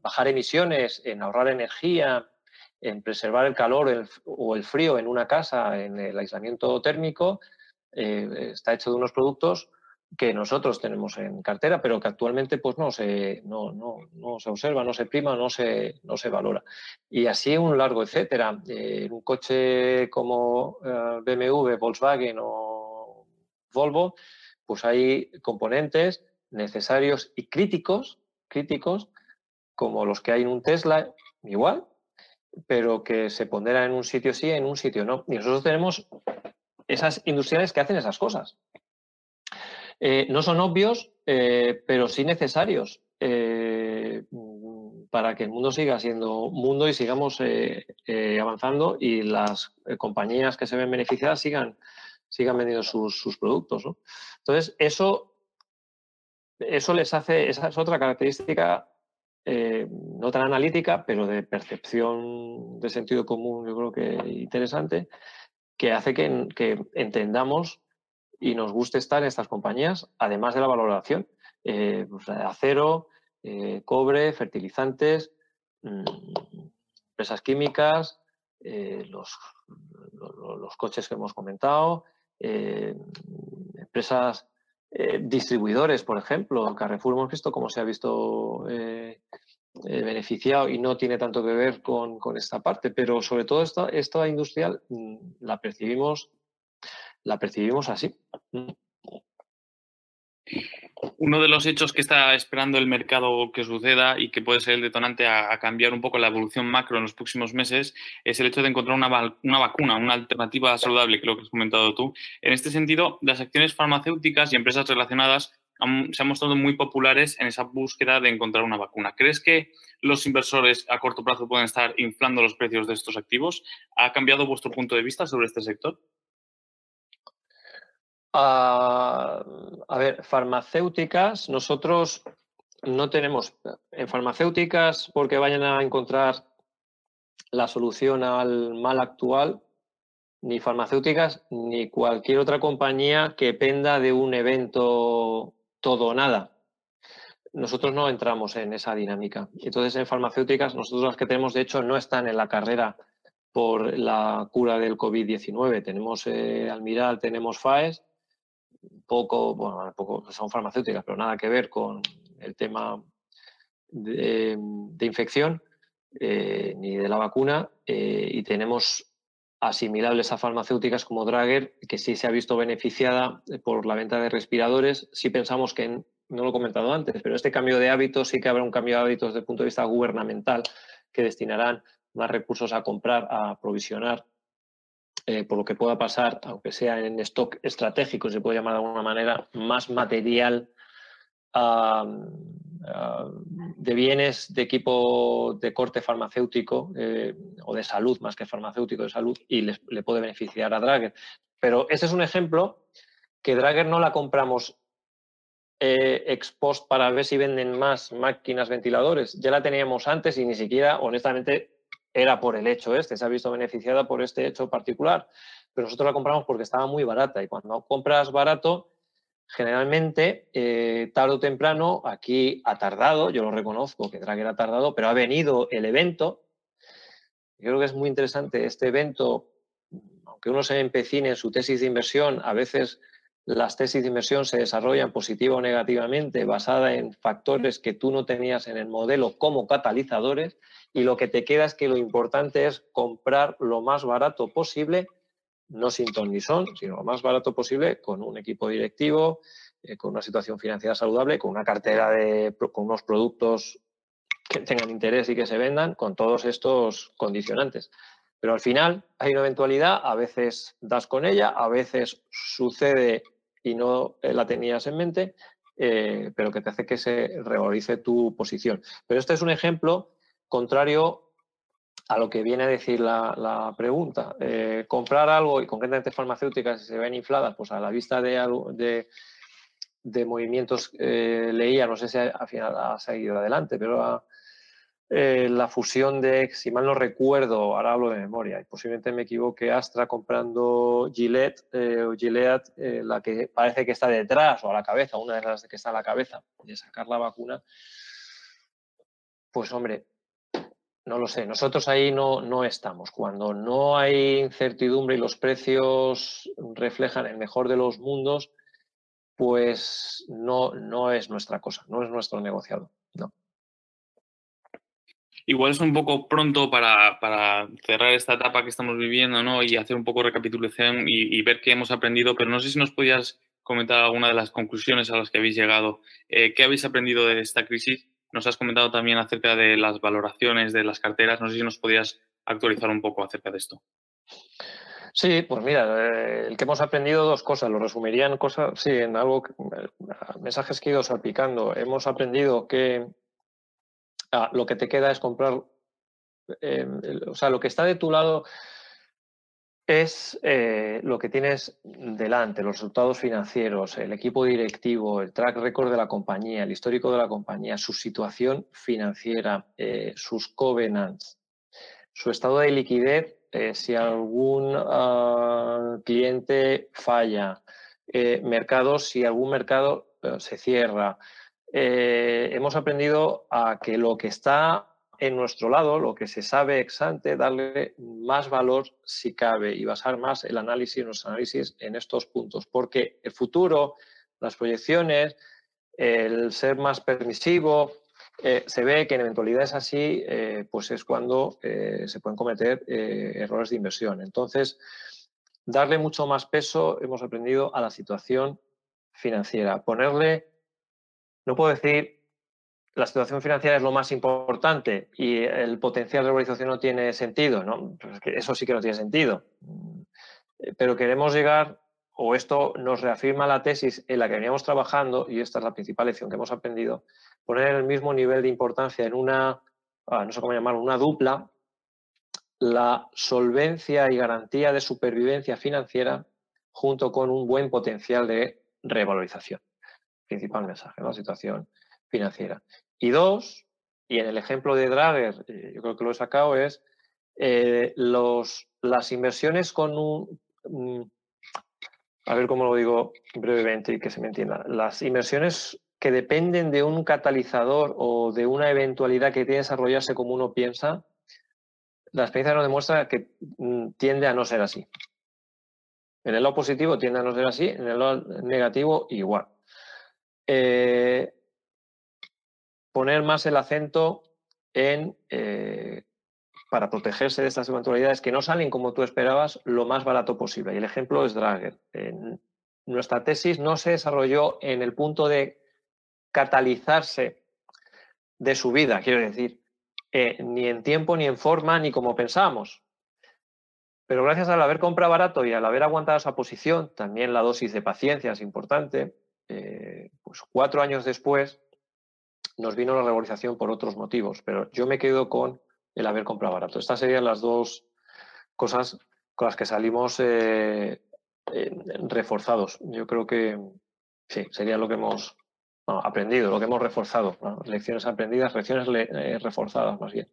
bajar emisiones, en ahorrar energía, en preservar el calor o el frío en una casa, en el aislamiento térmico, eh, está hecho de unos productos que nosotros tenemos en cartera, pero que actualmente pues, no, se, no, no, se observa, no se prima, no se, no se valora. Y así un largo etcétera. Eh, un coche como eh, BMW, Volkswagen o Volvo, pues hay componentes necesarios y críticos, críticos, como los que hay en un Tesla, igual, pero que se pondrán en un sitio sí, en un sitio no. Y nosotros tenemos esas industriales que hacen esas cosas. Eh, no son obvios, eh, pero sí necesarios eh, para que el mundo siga siendo mundo y sigamos avanzando y las compañías que se ven beneficiadas sigan, sigan vendiendo sus, productos. Entonces, eso, eso les hace, esa es otra característica no tan analítica, pero de percepción de sentido común, yo creo que interesante, que hace que, entendamos y nos guste estar en estas compañías, además de la valoración. Eh, pues, acero, eh, cobre, fertilizantes, mm, empresas químicas, eh, los, los, coches que hemos comentado, empresas distribuidores, por ejemplo. Carrefour hemos visto cómo se ha visto eh, beneficiado y no tiene tanto que ver con, esta parte, pero sobre todo esta, esta industrial mm, la percibimos, la percibimos así. Uno de los hechos que está esperando el mercado que suceda y que puede ser el detonante a, cambiar un poco la evolución macro en los próximos meses es el hecho de encontrar una, una, vacuna, una alternativa saludable, que lo que has comentado tú. En este sentido, las acciones farmacéuticas y empresas relacionadas se han mostrado muy populares en esa búsqueda de encontrar una vacuna. ¿Crees que los inversores a corto plazo pueden estar inflando los precios de estos activos? ¿Ha cambiado vuestro punto de vista sobre este sector? Ah, a ver, farmacéuticas, nosotros no tenemos en farmacéuticas porque vayan a encontrar la solución al mal actual, ni farmacéuticas ni cualquier otra compañía que penda de un evento todo o nada. Nosotros no entramos en esa dinámica. Entonces, en farmacéuticas, nosotros las que tenemos, de hecho, no están en la carrera por la cura del COVID-19. Tenemos eh, Almiral, tenemos FAES, poco, bueno, poco, son farmacéuticas, pero nada que ver con el tema de, infección ni de la vacuna y tenemos asimilables a farmacéuticas como Drager, que sí se ha visto beneficiada por la venta de respiradores. Si pensamos que, no lo he comentado antes, pero este cambio de hábitos sí que habrá un cambio de hábitos desde el punto de vista gubernamental, que destinarán más recursos a comprar, a aprovisionar, eh, por lo que pueda pasar, aunque sea en stock estratégico, se puede llamar de alguna manera, más material de bienes de equipo de corte farmacéutico eh, o de salud, más que farmacéutico de salud, y le puede beneficiar a Drager. Pero ese es un ejemplo que Drager no la compramos eh, para ver si venden más máquinas ventiladores. Ya la teníamos antes y ni siquiera, honestamente, era por el hecho este, se ha visto beneficiada por este hecho particular. Pero nosotros la compramos porque estaba muy barata y cuando compras barato, generalmente, eh, tarde o temprano, aquí ha tardado, yo lo reconozco que Dragher ha tardado, pero ha venido el evento. Yo creo que es muy interesante este evento, aunque uno se empecine en su tesis de inversión, a veces las tesis de inversión se desarrollan positiva o negativamente basada en factores que tú no tenías en el modelo como catalizadores y lo que te queda es que lo importante es comprar lo más barato posible no sin ton ni son, sino lo más barato posible con un equipo directivo, eh, con una situación financiera saludable, con una cartera de con unos productos que tengan interés y que se vendan, con todos estos condicionantes. Pero al final hay una eventualidad, a veces das con ella, a veces sucede y no eh, la tenías en mente, eh, pero que te hace que se revalorice tu posición. Pero este es un ejemplo contrario a lo que viene a decir la, pregunta. Eh, comprar algo, y concretamente farmacéuticas, si se ven infladas, pues a la vista de, de, movimientos eh, leía, no sé si al final ha seguido adelante, pero eh, la fusión de, si mal no recuerdo, ahora hablo de memoria, y posiblemente me equivoque, Astra comprando Gillette o Gilead, la que parece que está detrás o a la cabeza, una de las que está a la cabeza de sacar la vacuna, pues hombre, no lo sé, nosotros ahí no, no estamos. Cuando no hay incertidumbre y los precios reflejan el mejor de los mundos, pues no, no es nuestra cosa, no es nuestro negociado. No. Igual es un poco pronto para, cerrar esta etapa que estamos viviendo ¿no? y hacer un poco recapitulación y, ver qué hemos aprendido, pero no sé si nos podías comentar alguna de las conclusiones a las que habéis llegado. Eh, ¿Qué habéis aprendido de esta crisis nos has comentado también acerca de las valoraciones de las carteras. No sé si nos podías actualizar un poco acerca de esto. Sí, pues mira, eh, el que hemos aprendido dos cosas, lo resumiría en cosas, sí, en algo, eh, mensajes que he ido salpicando. Hemos aprendido que ah, lo que te queda es comprar, eh, o sea, lo que está de tu lado es eh, lo que tienes delante, los resultados financieros, el equipo directivo, el track record de la compañía, el histórico de la compañía, su situación financiera, eh, sus covenants, su estado de liquidez, eh, si algún ah, cliente falla, mercados, si algún mercado se cierra. hemos aprendido a que lo que está en nuestro lado, lo que se sabe ex ante, darle más valor si cabe y basar más el análisis, nuestro análisis en estos puntos, porque el futuro, las proyecciones, el ser más permisivo, eh, se ve que en eventualidades así, eh, pues es cuando eh, se pueden cometer errores de inversión. Entonces, darle mucho más peso, hemos aprendido, a la situación financiera. Ponerle, no puedo decir la situación financiera es lo más importante y el potencial de revalorización no tiene sentido, ¿no? Pues eso sí que no tiene sentido. Eh, pero queremos llegar, o esto nos reafirma la tesis en la que veníamos trabajando, y esta es la principal lección que hemos aprendido, poner el mismo nivel de importancia en una, ah, no sé cómo llamarlo, una dupla, la solvencia y garantía de supervivencia financiera junto con un buen potencial de revalorización. Principal mensaje, la situación financiera. Y dos, y en el ejemplo de Drager, eh, yo creo que lo he sacado, es eh, los, las inversiones con un... Mm, a ver cómo lo digo brevemente y que se me entienda. Las inversiones que dependen de un catalizador o de una eventualidad que tiene que desarrollarse como uno piensa, la experiencia nos demuestra que mm, tiende a no ser así. En el lado positivo tiende a no ser así, en el lado negativo igual. Eh, poner más el acento en, eh, para protegerse de estas eventualidades que no salen como tú esperabas, lo más barato posible. Y el ejemplo es Drager. nuestra tesis no se desarrolló en el punto de catalizarse de su vida, quiero decir, eh, ni en tiempo, ni en forma, ni como pensamos. Pero gracias al haber comprado barato y al haber aguantado esa posición, también la dosis de paciencia es importante, eh, pues cuatro años después nos vino la revalorización por otros motivos, pero yo me quedo con el haber comprado barato. Estas serían las dos cosas con las que salimos eh, reforzados. Yo creo que sí, sería lo que hemos aprendido, lo que hemos reforzado. Lecciones aprendidas, lecciones eh, reforzadas más bien.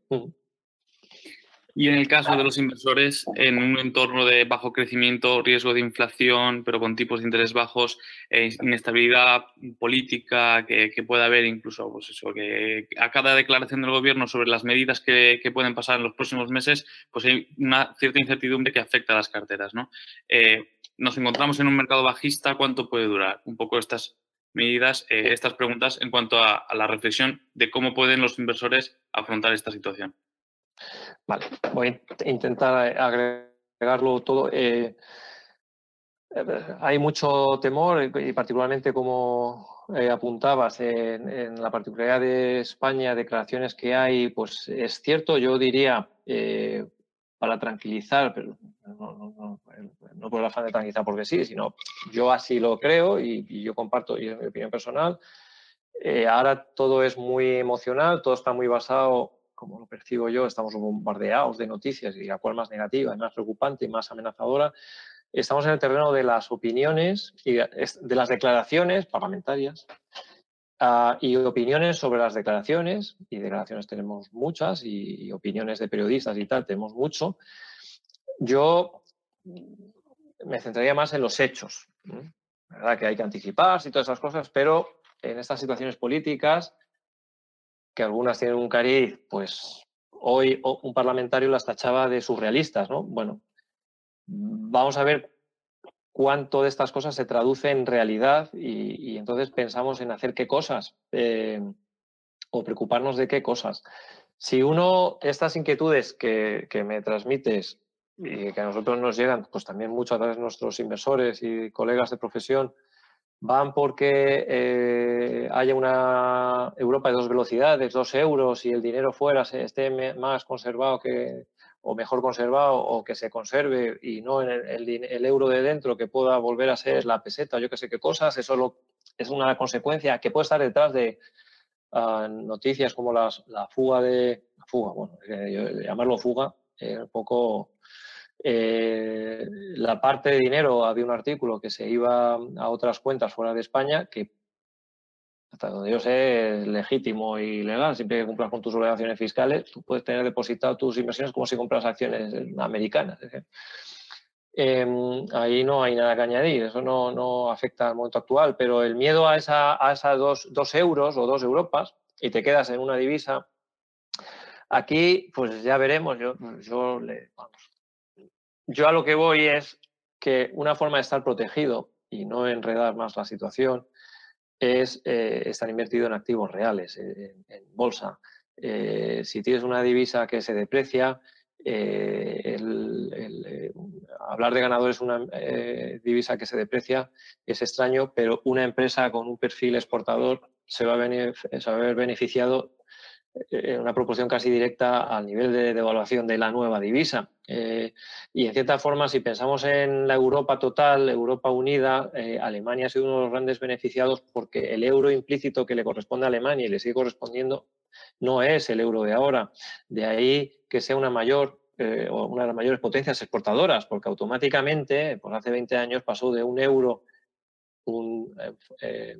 Y en el caso de los inversores, en un entorno de bajo crecimiento, riesgo de inflación, pero con tipos de interés bajos, eh, inestabilidad política que, pueda haber, incluso pues eso, que a cada declaración del gobierno sobre las medidas que, pueden pasar en los próximos meses, pues hay una cierta incertidumbre que afecta a las carteras. ¿no? Eh, nos encontramos en un mercado bajista, ¿cuánto puede durar? Un poco estas medidas, eh, estas preguntas en cuanto a la reflexión de cómo pueden los inversores afrontar esta situación. Vale, voy a intentar agregarlo todo. Eh, hay mucho temor y particularmente como eh, apuntabas en, la particularidad de España, declaraciones que hay, pues es cierto, yo diría, eh, para tranquilizar, pero no, por el afán de tranquilizar porque sí, sino yo así lo creo y, yo comparto, y es mi opinión personal, ahora todo es muy emocional, todo está muy basado como lo percibo yo, estamos bombardeados de noticias y la cual más negativa, más preocupante y más amenazadora. Estamos en el terreno de las opiniones y de las declaraciones parlamentarias ah, y opiniones sobre las declaraciones, y declaraciones tenemos muchas, y, opiniones de periodistas y tal, tenemos mucho. Yo me centraría más en los hechos. ¿verdad? Que hay que anticiparse y todas esas cosas, pero en estas situaciones políticas que algunas tienen un cariz, pues hoy un parlamentario las tachaba de surrealistas, ¿no? Bueno, vamos a ver cuánto de estas cosas se traduce en realidad y, entonces pensamos en hacer qué cosas eh, o preocuparnos de qué cosas. Si uno, estas inquietudes que, que, me transmites y que a nosotros nos llegan, pues también mucho a través de nuestros inversores y colegas de profesión, van porque eh, haya una Europa de dos velocidades, dos euros y el dinero fuera esté más conservado que, o mejor conservado o que se conserve y no en el, euro de dentro que pueda volver a ser la peseta, yo que sé qué cosas, eso es una consecuencia que puede estar detrás de ah, noticias como las, la fuga de, fuga, bueno, llamarlo fuga, un poco eh, la parte de dinero, había un artículo que se iba a otras cuentas fuera de España que, hasta donde yo sé, es legítimo y legal. Siempre que cumplas con tus obligaciones fiscales, tú puedes tener depositado tus inversiones como si compras acciones americanas. Em, ahí no hay nada que añadir, eso no, afecta al momento actual, pero el miedo a, esa, a esas dos, dos euros o dos Europas y te quedas en una divisa, aquí pues ya veremos, yo, yo le, vamos, yo a lo que voy es que una forma de estar protegido y no enredar más la situación es eh, estar invertido en activos reales, eh, en, bolsa. Eh, si tienes una divisa que se deprecia, hablar de ganadores una divisa que se deprecia es extraño, pero una empresa con un perfil exportador se va a, se va a ver beneficiado en eh, una proporción casi directa al nivel de devaluación de la nueva divisa. Eh, y en cierta forma, si pensamos en la Europa total, Europa unida, eh, Alemania ha sido uno de los grandes beneficiados porque el euro implícito que le corresponde a Alemania y le sigue correspondiendo no es el euro de ahora. De ahí que sea una mayor o una de las mayores potencias exportadoras, porque automáticamente, por hace 20 años, pasó de un euro, un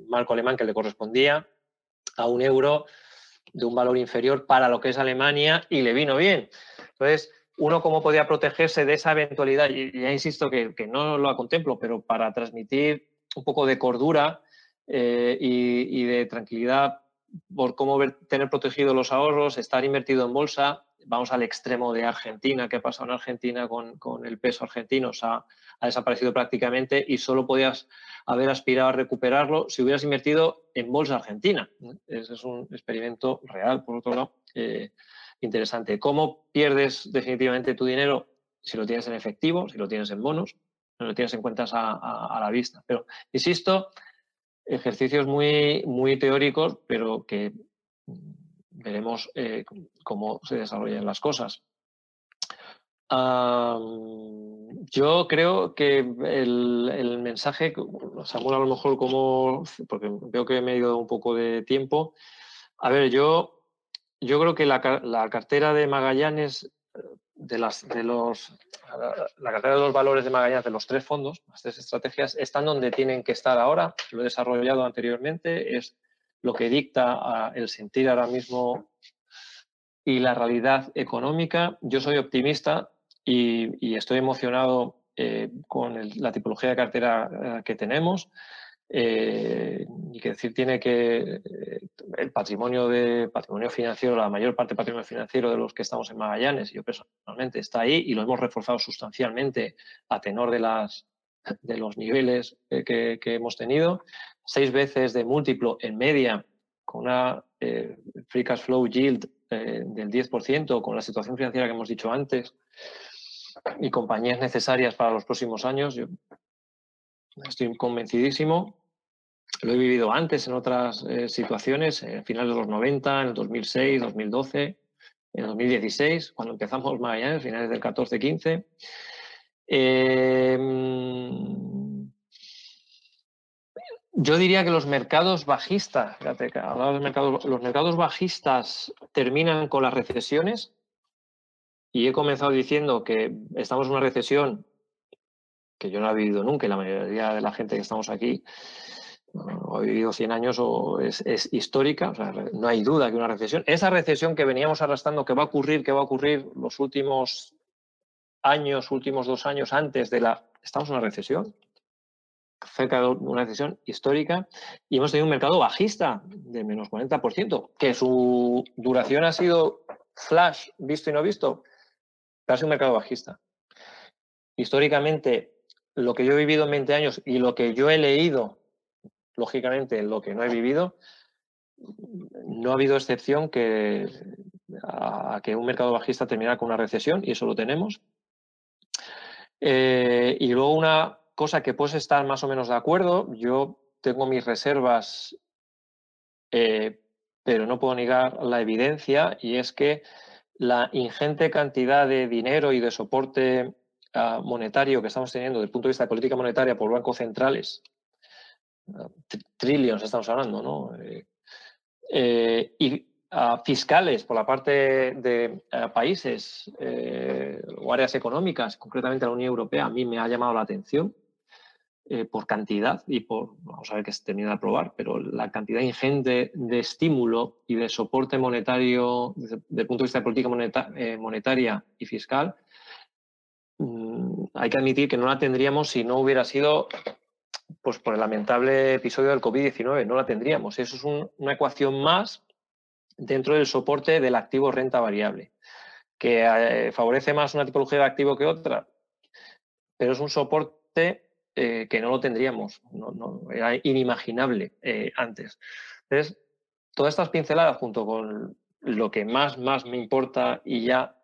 marco alemán que le correspondía, a un euro de un valor inferior para lo que es Alemania y le vino bien. Entonces, uno cómo podía protegerse de esa eventualidad, y ya insisto que, no lo contemplo, pero para transmitir un poco de cordura eh, y, de tranquilidad por cómo tener protegidos los ahorros, estar invertido en bolsa vamos al extremo de Argentina, ¿qué ha pasado en Argentina con, con el peso argentino? O sea, ha desaparecido prácticamente y solo podías haber aspirado a recuperarlo si hubieras invertido en bolsa argentina. Ese es un experimento real, por otro lado, eh, interesante. ¿Cómo pierdes definitivamente tu dinero si lo tienes en efectivo, si lo tienes en bonos, si lo tienes en cuentas a, la vista? Pero, insisto, ejercicios muy, muy teóricos, pero que veremos eh, cómo se desarrollan las cosas yo creo que el, mensaje, Samuel a lo mejor como, porque veo que me he ido un poco de tiempo. A ver, yo, yo creo que la, cartera de Magallanes, de, las, de los, la cartera de los valores de Magallanes, de los tres fondos, las tres estrategias, están donde tienen que estar ahora. Lo he desarrollado anteriormente, es lo que dicta el sentir ahora mismo y la realidad económica. Yo soy optimista, y, estoy emocionado eh, con la tipología de cartera eh, que tenemos. Eh, y que decir tiene que el patrimonio de patrimonio financiero, la mayor parte del patrimonio financiero de los que estamos en Magallanes, yo personalmente está ahí y lo hemos reforzado sustancialmente a tenor de las de los niveles que, hemos tenido, seis veces de múltiplo en media con una free cash flow yield del 10%, con la situación financiera que hemos dicho antes, y compañías necesarias para los próximos años. Yo estoy convencidísimo. Lo he vivido antes en otras eh, situaciones, en finales de los 90, en el 2006, 2012, en el 2016, cuando empezamos Magallanes, finales del 14-15. Em, yo diría que los mercados bajistas, los mercados bajistas terminan con las recesiones y he comenzado diciendo que estamos en una recesión que yo no he vivido nunca y la mayoría de la gente que estamos aquí ha vivido 100 años o es, histórica, no hay duda que una recesión. Esa recesión que veníamos arrastrando, que va a ocurrir, que va a ocurrir los últimos años, últimos dos años antes de la... Estamos en una recesión, cerca de una recesión histórica, y hemos tenido un mercado bajista de menos 40%, que su duración ha sido flash, visto y no visto, casi un mercado bajista. Históricamente, lo que yo he vivido en 20 años y lo que yo he leído, lógicamente, lo que no he vivido, no ha habido excepción que a, que un mercado bajista terminara con una recesión y eso lo tenemos. Eh, y luego una cosa que puedes estar más o menos de acuerdo, yo tengo mis reservas, eh, pero no puedo negar la evidencia y es que la ingente cantidad de dinero y de soporte ah, monetario que estamos teniendo desde el punto de vista de política monetaria por bancos centrales, uh, trillions estamos hablando, ¿no? Eh, eh, y ah, fiscales por la parte de países eh, o áreas económicas, concretamente la Unión Europea, a mí me ha llamado la atención. Eh, por cantidad y por, vamos a ver que se termina de aprobar, pero la cantidad ingente de estímulo y de soporte monetario desde, el punto de vista de política eh, monetaria y fiscal, mm, hay que admitir que no la tendríamos si no hubiera sido pues, por el lamentable episodio del COVID-19, no la tendríamos. Eso es una ecuación más dentro del soporte del activo renta variable, que eh, favorece más una tipología de activo que otra, pero es un soporte eh, que no lo tendríamos, era inimaginable eh, antes. Entonces, todas estas pinceladas junto con lo que más, más me importa y ya,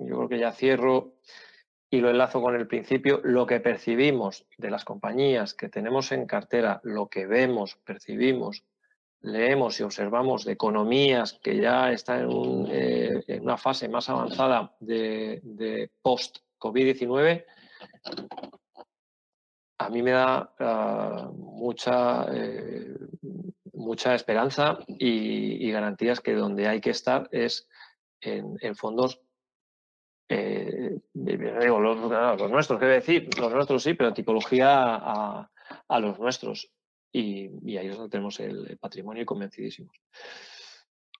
yo creo que ya cierro y lo enlazo con el principio, lo que percibimos de las compañías que tenemos en cartera, lo que vemos, percibimos, leemos y observamos de economías que ya están en, eh, una fase más avanzada de post-COVID-19, a mí me da ah, mucha, eh, mucha esperanza y, garantías que donde hay que estar es en, fondos, eh, digo, los, nuestros, ¿qué decir? Los nuestros sí, pero tipología a, los nuestros. Y, ahí es donde tenemos el, patrimonio y convencidísimos.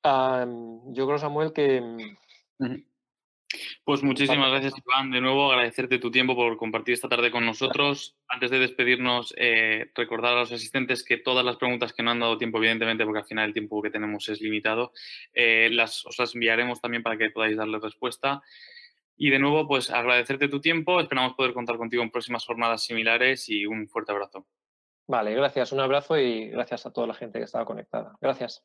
yo creo, Samuel, que... Pues muchísimas gracias, Iván. De nuevo, agradecerte tu tiempo por compartir esta tarde con nosotros. Antes de despedirnos, eh, recordar a los asistentes que todas las preguntas que no han dado tiempo, evidentemente, porque al final el tiempo que tenemos es limitado, eh, las, os las enviaremos también para que podáis darle respuesta. Y de nuevo, pues agradecerte tu tiempo. Esperamos poder contar contigo en próximas jornadas similares y un fuerte abrazo. Vale, gracias. Un abrazo y gracias a toda la gente que estaba conectada. Gracias.